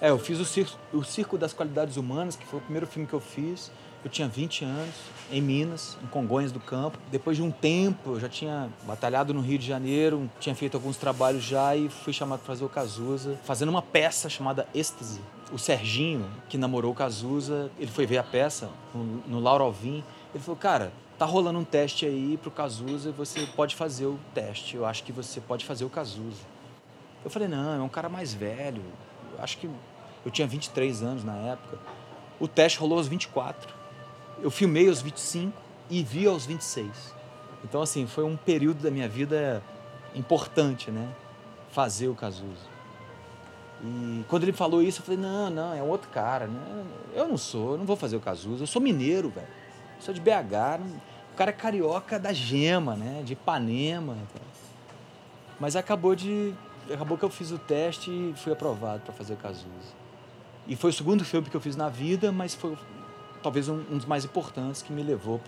É, eu fiz o Circo, o Circo das Qualidades Humanas, que foi o primeiro filme que eu fiz. Eu tinha 20 anos, em Minas, em Congonhas do Campo. Depois de um tempo, eu já tinha batalhado no Rio de Janeiro, tinha feito alguns trabalhos já e fui chamado para fazer o Cazuza, fazendo uma peça chamada Êxtase. O Serginho, que namorou o Cazuza, ele foi ver a peça no, no Lauro Alvim. Ele falou, cara, tá rolando um teste aí pro Cazuza, você pode fazer o teste. Eu acho que você pode fazer o Cazuza. Eu falei, não, é um cara mais velho. Eu acho que eu tinha 23 anos na época. O teste rolou aos 24. Eu filmei aos 25 e vi aos 26. Então, assim, foi um período da minha vida importante, né? Fazer o Cazuza. E quando ele falou isso, eu falei, não, não, é um outro cara, né? Eu não sou, eu não vou fazer o Cazuza. Eu sou mineiro, velho. Sou de BH. não- O cara é carioca da gema, né? De Ipanema. Mas acabou de... Acabou que eu fiz o teste e fui aprovado para fazer o Cazuza. E foi o segundo filme que eu fiz na vida, mas foi talvez um, um dos mais importantes que me levou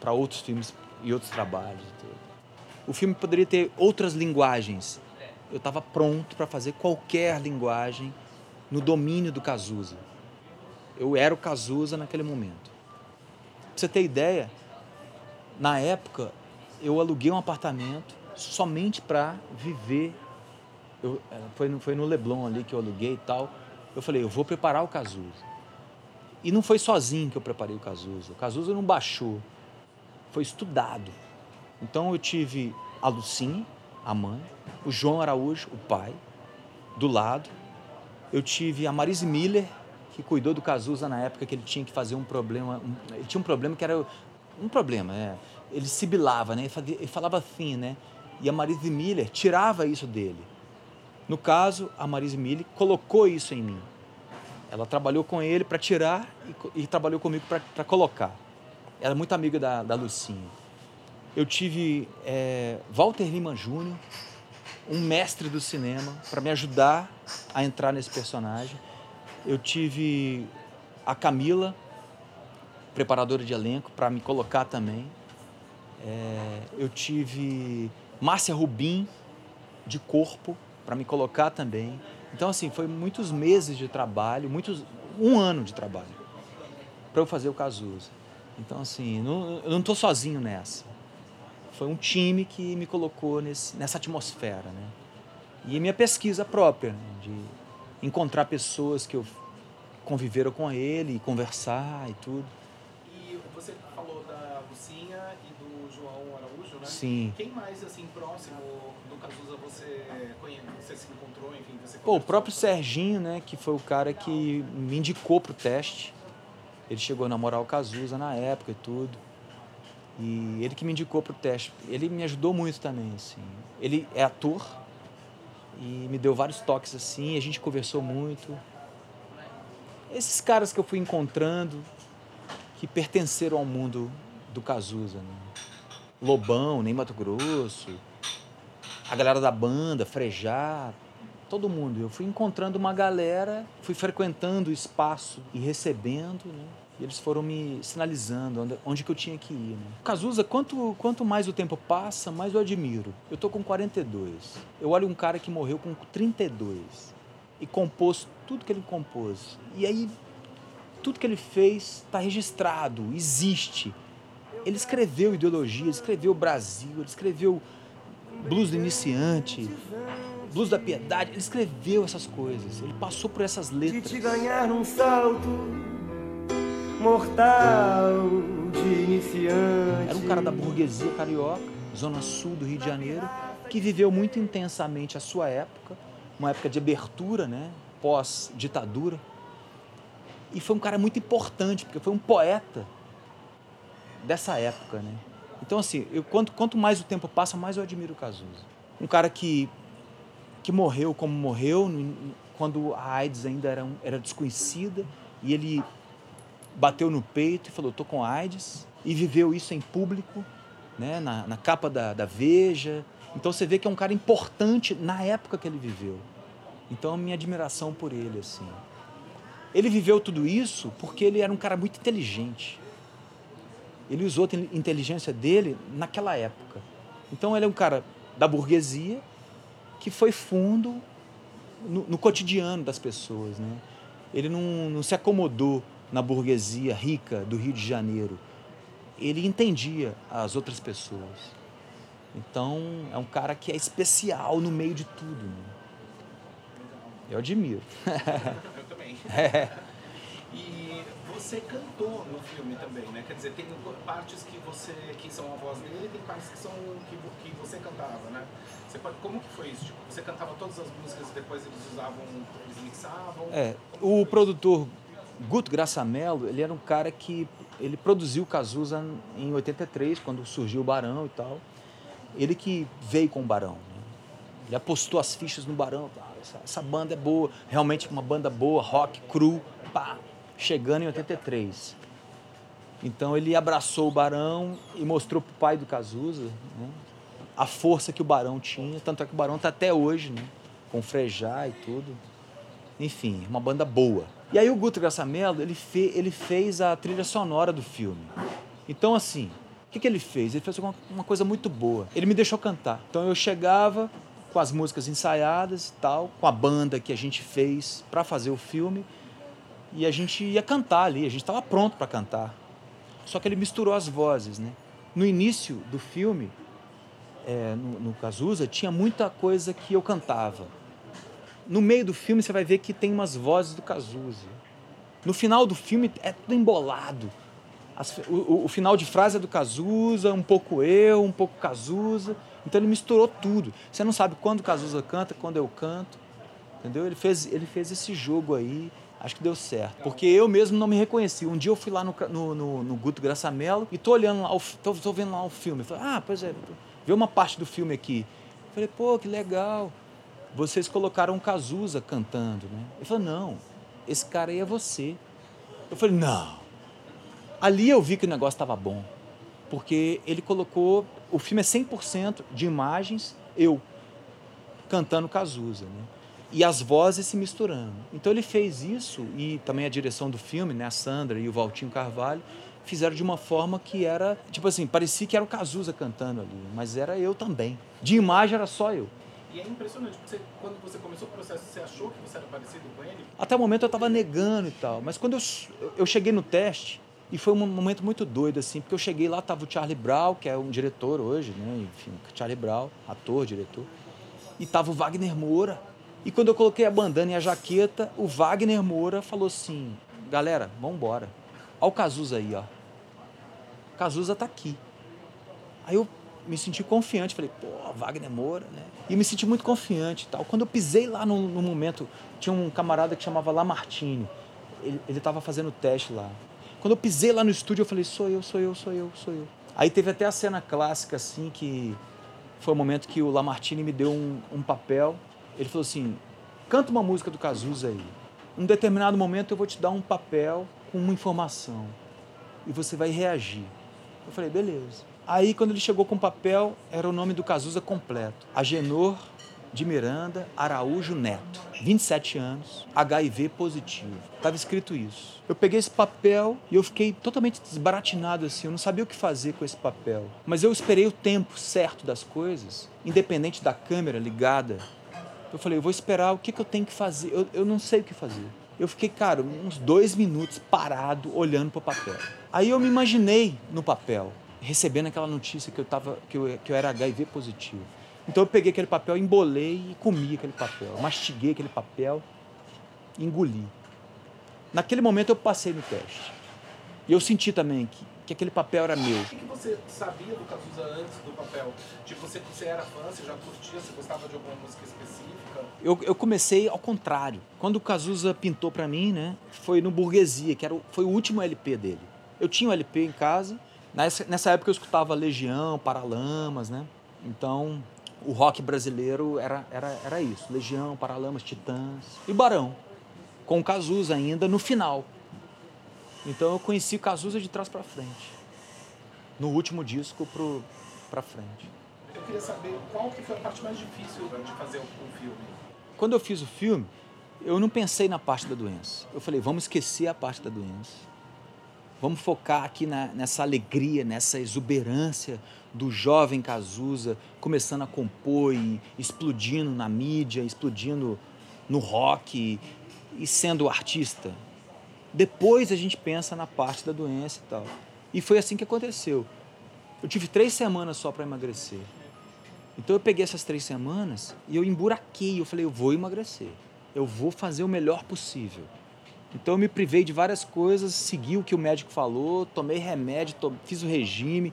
para outros filmes e outros trabalhos. O filme poderia ter outras linguagens. Eu estava pronto para fazer qualquer linguagem no domínio do Cazuza. Eu era o Cazuza naquele momento. Pra você ter ideia, na época eu aluguei um apartamento somente para viver eu, eh, foi, no, foi no Leblon ali que eu aluguei e tal. Eu falei, eu vou preparar o Cazuza. E não foi sozinho que eu preparei o Cazuza. O Cazuza não baixou. Foi estudado. Então eu tive a Lucinha, a mãe, o João Araújo, o pai, do lado. Eu tive a Marise Miller, que cuidou do Cazuza na época que ele tinha que fazer um problema. um- ele tinha um problema que era. Um problema, é. Ele sibilava, né? Ele falava assim, né? E a Marise Miller tirava isso dele. No caso, a Marise Mille colocou isso em mim. Ela trabalhou com ele para tirar e, e trabalhou comigo para colocar. Ela é muito amiga da, da Lucinha. Eu tive é, Walter Lima Jr., um mestre do cinema, para me ajudar a entrar nesse personagem. Eu tive a Camila, preparadora de elenco, para me colocar também. É, eu tive Márcia Rubim, de corpo, para me colocar também. Então, assim, foi muitos meses de trabalho, muitos, um ano de trabalho, para eu fazer o Cazuza. Então, assim, não, eu não estou sozinho nessa. Foi um time que me colocou nesse, nessa atmosfera, né? E minha pesquisa própria, né? de encontrar pessoas que eu conviveram com ele, conversar e tudo. E você falou da Lucinha e do João Araújo, né? Sim. Quem mais, assim, próximo do Cazuza você conhece, você se encontrou, enfim, você Pô, o próprio Serginho, né, que foi o cara que me indicou pro teste. Ele chegou a namorar o Cazuza na época e tudo. E ele que me indicou pro teste. Ele me ajudou muito também, assim. Ele é ator e me deu vários toques assim, a gente conversou muito. Esses caras que eu fui encontrando que pertenceram ao mundo do Cazuza, né? Lobão, Ney Mato Grosso, a galera da banda, Frejá, todo mundo. Eu fui encontrando uma galera, fui frequentando o espaço e recebendo, né? E eles foram me sinalizando onde, onde que eu tinha que ir. Né? Cazuza, quanto, quanto mais o tempo passa, mais eu admiro. Eu tô com 42. Eu olho um cara que morreu com 32 e compôs tudo que ele compôs. E aí, tudo que ele fez está registrado, existe. Ele escreveu ideologia, ele escreveu Brasil, ele escreveu blues do iniciante, blues da piedade. Ele escreveu essas coisas, ele passou por essas letras. De te ganhar num salto mortal de iniciante. Era um cara da burguesia carioca, zona sul do Rio de Janeiro, que viveu muito intensamente a sua época, uma época de abertura, né, pós-ditadura. E foi um cara muito importante, porque foi um poeta dessa época, né? Então, assim, eu, quanto, quanto mais o tempo passa, mais eu admiro o Cazuza. Um cara que, que morreu como morreu, quando a AIDS ainda era, era desconhecida, e ele bateu no peito e falou: tô com AIDS, e viveu isso em público, né, na, na capa da, da Veja. Então você vê que é um cara importante na época que ele viveu. Então, a minha admiração por ele, assim. Ele viveu tudo isso porque ele era um cara muito inteligente. Ele usou a inteligência dele naquela época. Então ele é um cara da burguesia que foi fundo no, no cotidiano das pessoas. Né? Ele não, não se acomodou na burguesia rica do Rio de Janeiro. Ele entendia as outras pessoas. Então é um cara que é especial no meio de tudo. Né? Eu admiro. <laughs> Eu também. É. Você cantou no filme também, né? Quer dizer, tem partes que você que são a voz dele, tem partes que são que, que você cantava, né? Você como que foi isso? Tipo, você cantava todas as músicas e depois eles usavam, eles mixavam? É, o produtor Guto Graçamelo, ele era um cara que ele produziu Cazuza em 83, quando surgiu o Barão e tal. Ele que veio com o Barão. Né? Ele apostou as fichas no Barão. Ah, essa, essa, banda é boa, realmente uma banda boa, rock, cru, pá, chegando em 83. Então ele abraçou o Barão e mostrou pro pai do Cazuza né, a força que o Barão tinha. Tanto é que o Barão está até hoje, né, com Frejá e tudo. Enfim, uma banda boa. E aí o Guto Graçamelo, ele, fe, ele fez a trilha sonora do filme. Então, assim, o que, que ele fez? Ele fez uma, uma coisa muito boa. Ele me deixou cantar. Então eu chegava com as músicas ensaiadas e tal, com a banda que a gente fez para fazer o filme. E a gente ia cantar ali, a gente estava pronto para cantar. Só que ele misturou as vozes, né? No início do filme, é, no, no Cazuza, tinha muita coisa que eu cantava no meio do filme você vai ver que tem umas vozes do Cazuza. No final do filme é tudo embolado. As, o, o, final de frase é do Cazuza, um pouco eu, um pouco Cazuza. Então ele misturou tudo. Você não sabe quando o Cazuza canta, quando eu canto. Entendeu? Ele fez, ele fez esse jogo aí. Acho que deu certo. Porque eu mesmo não me reconheci. Um dia eu fui lá no, no, no, no Guto Graçamelo e tô olhando lá, o, tô, tô vendo lá o filme. Falei, ah, pois é, vê uma parte do filme aqui. Falei, pô, que legal vocês colocaram um Cazuza cantando, né? Ele falou, não, esse cara aí é você. Eu falei, não. Ali eu vi que o negócio estava bom, porque ele colocou, o filme é 100% de imagens, eu cantando Cazuza, né? E as vozes se misturando. Então ele fez isso, e também a direção do filme, né? A Sandra e o Valtinho Carvalho, fizeram de uma forma que era, tipo assim, parecia que era o Cazuza cantando ali, mas era eu também. De imagem era só eu. E é impressionante, porque você, quando você começou o processo, você achou que você era parecido com ele? Até o momento eu estava negando e tal, mas quando eu, eu cheguei no teste, e foi um momento muito doido, assim, porque eu cheguei lá, tava o Charlie Brown, que é um diretor hoje, né? Enfim, Charlie Brown, ator, diretor. E tava o Wagner Moura. E quando eu coloquei a bandana e a jaqueta, o Wagner Moura falou assim: galera, vambora. Olha o Cazuza aí, ó. Cazuza tá aqui. Aí eu me senti confiante, falei, pô, Wagner Moura, né? E me senti muito confiante e tal. Quando eu pisei lá no, no momento, tinha um camarada que chamava Lamartine. Ele estava fazendo teste lá. Quando eu pisei lá no estúdio, eu falei, sou eu, sou eu, sou eu, sou eu. Aí teve até a cena clássica, assim, que foi o momento que o Lamartine me deu um, um papel. Ele falou assim, canta uma música do Cazuza aí. Em um determinado momento eu vou te dar um papel com uma informação. E você vai reagir. Eu falei, beleza. Aí, quando ele chegou com o papel, era o nome do Cazuza completo: Agenor de Miranda Araújo Neto, 27 anos, HIV positivo. Estava escrito isso. Eu peguei esse papel e eu fiquei totalmente desbaratinado assim, eu não sabia o que fazer com esse papel. Mas eu esperei o tempo certo das coisas, independente da câmera ligada. Eu falei, eu vou esperar o que, que eu tenho que fazer. Eu, eu não sei o que fazer. Eu fiquei, cara, uns dois minutos parado, olhando para o papel. Aí eu me imaginei no papel recebendo aquela notícia que eu, tava, que eu, que eu era HIV positivo. Então eu peguei aquele papel, embolei e comi aquele papel. Mastiguei aquele papel, engoli. Naquele momento eu passei no teste. E eu senti também que, que aquele papel era meu. O que você sabia do Cazuza antes do papel? Tipo, você, você era fã, você já curtia, você gostava de alguma música específica? Eu, eu comecei ao contrário. Quando o Cazuza pintou para mim, né, foi no Burguesia, que era o, foi o último LP dele. Eu tinha um LP em casa. Nessa, nessa época eu escutava Legião, Paralamas, né? Então o rock brasileiro era, era, era isso: Legião, Paralamas, Titãs e Barão, com o Cazuza ainda no final. Então eu conheci o Cazuza de trás para frente. No último disco pro, pra frente. Eu queria saber qual que foi a parte mais difícil de fazer um filme. Quando eu fiz o filme, eu não pensei na parte da doença. Eu falei, vamos esquecer a parte da doença. Vamos focar aqui na, nessa alegria, nessa exuberância do jovem Cazuza começando a compor e explodindo na mídia, explodindo no rock e sendo artista. Depois a gente pensa na parte da doença e tal. E foi assim que aconteceu. Eu tive três semanas só para emagrecer. Então eu peguei essas três semanas e eu emburaquei. Eu falei, eu vou emagrecer. Eu vou fazer o melhor possível. Então eu me privei de várias coisas, segui o que o médico falou, tomei remédio, to fiz o regime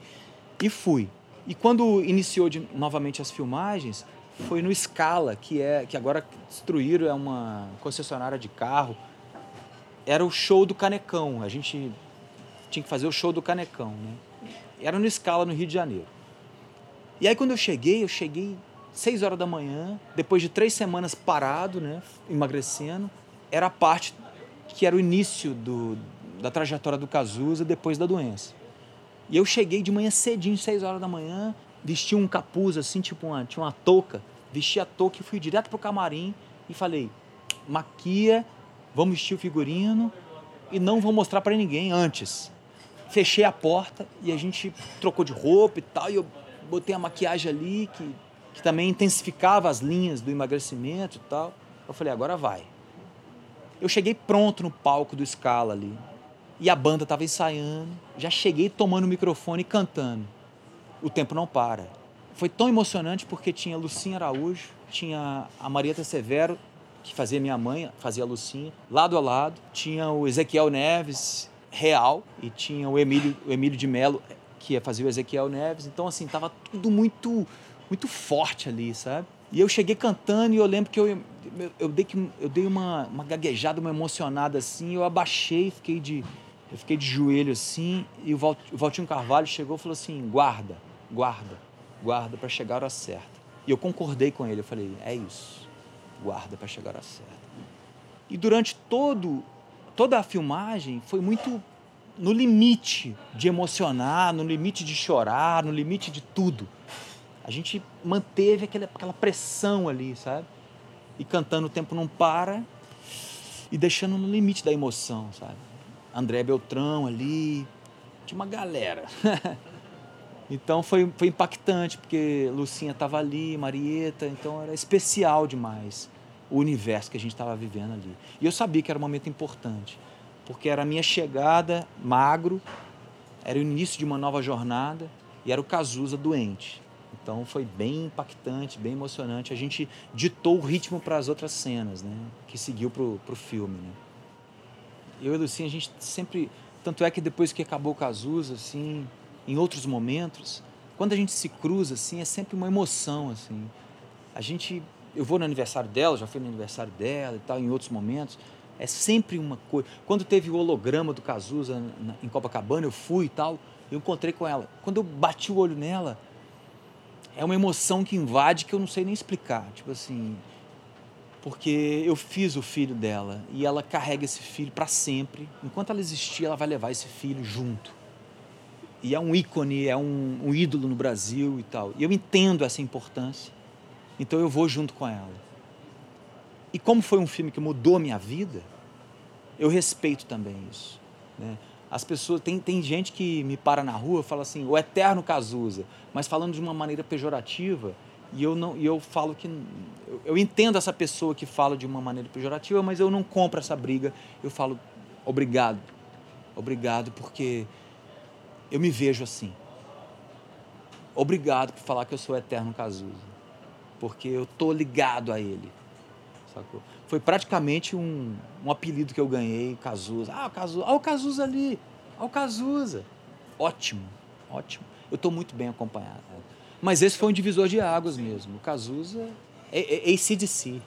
e fui. E quando iniciou de, novamente as filmagens, foi no Scala, que é que agora destruíram, é uma concessionária de carro. Era o show do Canecão. A gente tinha que fazer o show do Canecão, né? Era no Scala, no Rio de Janeiro. E aí quando eu cheguei, eu cheguei seis horas da manhã, depois de três semanas parado, né, emagrecendo, era a parte que era o início do, da trajetória do Cazuza depois da doença. E eu cheguei de manhã cedinho, 6 horas da manhã, vesti um capuz assim, tipo uma, tinha uma touca, vesti a touca e fui direto pro camarim e falei: maquia, vamos vestir o figurino e não vou mostrar para ninguém antes. Fechei a porta e a gente trocou de roupa e tal, e eu botei a maquiagem ali que, que também intensificava as linhas do emagrecimento e tal. Eu falei: agora vai. Eu cheguei pronto no palco do Scala ali. E a banda estava ensaiando. Já cheguei tomando o microfone e cantando. O tempo não para. Foi tão emocionante porque tinha Lucinha Araújo, tinha a Marieta Severo, que fazia minha mãe, fazia a Lucinha, lado a lado. Tinha o Ezequiel Neves, real, e tinha o Emílio, o Emílio de Mello, que ia fazer o Ezequiel Neves. Então, assim, tava tudo muito, muito forte ali, sabe? E eu cheguei cantando e eu lembro que eu, eu, eu dei, que, eu dei uma, uma gaguejada, uma emocionada assim, eu abaixei, fiquei de, eu fiquei de joelho assim, e o, Val, o Valtinho Carvalho chegou e falou assim: guarda, guarda, guarda para chegar a hora certa. E eu concordei com ele, eu falei: é isso, guarda para chegar a certa. E durante todo, toda a filmagem foi muito no limite de emocionar, no limite de chorar, no limite de tudo. A gente manteve aquela, aquela pressão ali, sabe? E cantando O Tempo Não Para e deixando no limite da emoção, sabe? André Beltrão ali, tinha uma galera. <laughs> então foi, foi impactante, porque Lucinha estava ali, Marieta, então era especial demais o universo que a gente estava vivendo ali. E eu sabia que era um momento importante, porque era a minha chegada magro, era o início de uma nova jornada e era o Cazuza doente. Então foi bem impactante, bem emocionante. A gente ditou o ritmo para as outras cenas, né? Que seguiu para o filme, né? Eu e Lucinha, a gente sempre... Tanto é que depois que acabou o Cazuza, assim, em outros momentos, quando a gente se cruza, assim, é sempre uma emoção, assim. A gente... Eu vou no aniversário dela, já fui no aniversário dela e tal, em outros momentos. É sempre uma coisa... Quando teve o holograma do Cazuza em Copacabana, eu fui e tal, eu encontrei com ela. Quando eu bati o olho nela é uma emoção que invade que eu não sei nem explicar. Tipo assim, porque eu fiz o filho dela e ela carrega esse filho para sempre. Enquanto ela existir, ela vai levar esse filho junto. E é um ícone, é um, um ídolo no Brasil e tal. E eu entendo essa importância, então eu vou junto com ela. E como foi um filme que mudou a minha vida, eu respeito também isso. Né? As pessoas tem, tem gente que me para na rua fala assim, o eterno Cazuza, mas falando de uma maneira pejorativa, e eu não, e eu falo que eu, eu entendo essa pessoa que fala de uma maneira pejorativa, mas eu não compro essa briga. Eu falo obrigado, obrigado porque eu me vejo assim. Obrigado por falar que eu sou o eterno Cazuza. porque eu tô ligado a ele. Sacou? Foi praticamente um, um apelido que eu ganhei, Cazuza. Ah, o Cazuza, ah, o Cazuza ali, ah, o Cazuza. Ótimo, ótimo. Eu estou muito bem acompanhado. Mas esse foi um divisor de águas mesmo. O Cazuza é, é ACDC.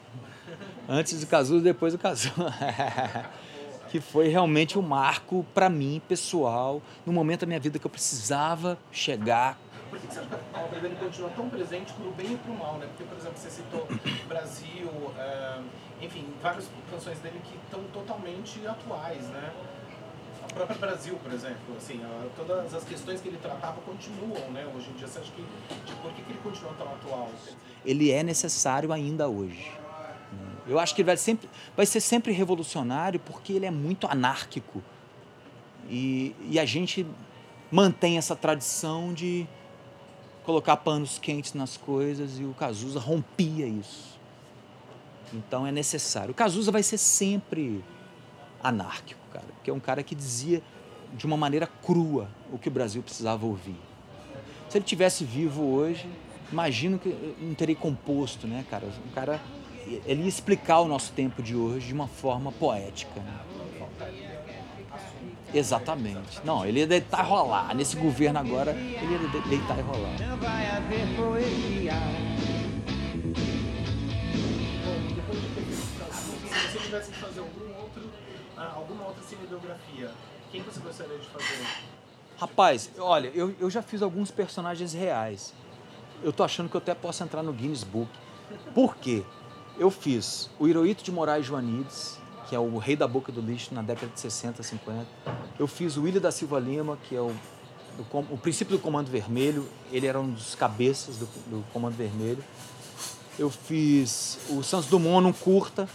Antes do Cazuza, depois do Cazuza. <laughs> que foi realmente um marco para mim, pessoal, no momento da minha vida que eu precisava chegar. Por que você acha que a obra dele continua tão presente pro bem e pro mal, né? Porque, por exemplo, você citou <coughs> Brasil, uh, enfim, várias canções dele que estão totalmente atuais, né? O próprio Brasil, por exemplo, assim, todas as questões que ele tratava continuam, né? Hoje em dia, você acha que, de por que, que ele continua tão atual? Ele é necessário ainda hoje. Eu acho que ele vai, sempre, vai ser sempre revolucionário porque ele é muito anárquico. E, e a gente mantém essa tradição de colocar panos quentes nas coisas e o Cazuza rompia isso. Então é necessário. O Cazuza vai ser sempre anárquico, cara, porque é um cara que dizia de uma maneira crua o que o Brasil precisava ouvir. Se ele tivesse vivo hoje, imagino que não teria composto, né, cara? Um cara ele ia explicar o nosso tempo de hoje de uma forma poética. Né? Exatamente. Não, ele ia deitar e rolar. Nesse governo agora, ele ia deitar e rolar. Não vai haver poesia. Se você tivesse que fazer algum outro, ah, alguma outra cinebiografia, quem você gostaria de fazer? Rapaz, olha, eu, eu já fiz alguns personagens reais. Eu tô achando que eu até posso entrar no Guinness Book. Por quê? Eu fiz o Hirohito de Moraes Joanides, que é o rei da boca do lixo na década de 60, 50. Eu fiz o William da Silva Lima, que é o, o, o princípio do Comando Vermelho. Ele era um dos cabeças do, do Comando Vermelho. Eu fiz o Santos Dumont num curta,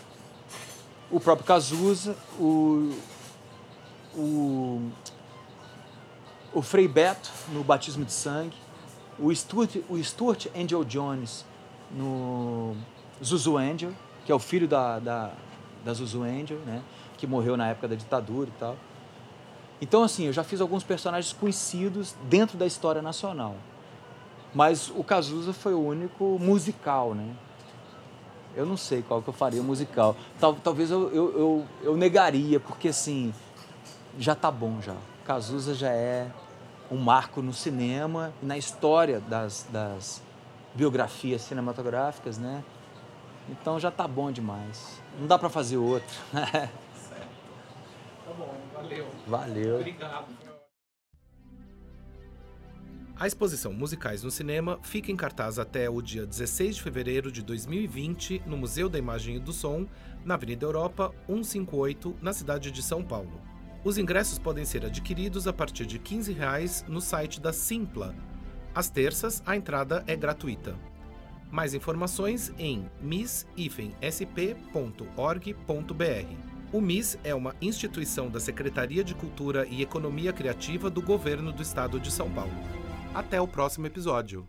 o próprio Cazuza, o, o, o Frei Beto no Batismo de Sangue, o Stuart, o Stuart Angel Jones no Zuzu Angel, que é o filho da, da, da Zuzu Angel, né? Que morreu na época da ditadura e tal. Então, assim, eu já fiz alguns personagens conhecidos dentro da história nacional. Mas o Cazuza foi o único musical, né? Eu não sei qual que eu faria musical. Tal, talvez eu, eu, eu, eu, negaria, porque assim, já tá bom já. Cazuza já é um marco no cinema e na história das, das biografias cinematográficas, né? Então já tá bom demais. Não dá para fazer outro. certo. <laughs> Tá bom, valeu. Valeu. Obrigado. A exposição Musicais no Cinema fica em cartaz até o dia 16 de fevereiro de 2020 no Museu da Imagem e do Som, na Avenida Europa 158, na cidade de São Paulo. Os ingressos podem ser adquiridos a partir de 15 reais no site da Simpla. Às terças, a entrada é gratuita. Mais informações em miss-sp.org.br. O MIS é uma instituição da Secretaria de Cultura e Economia Criativa do Governo do Estado de São Paulo. Até o próximo episódio.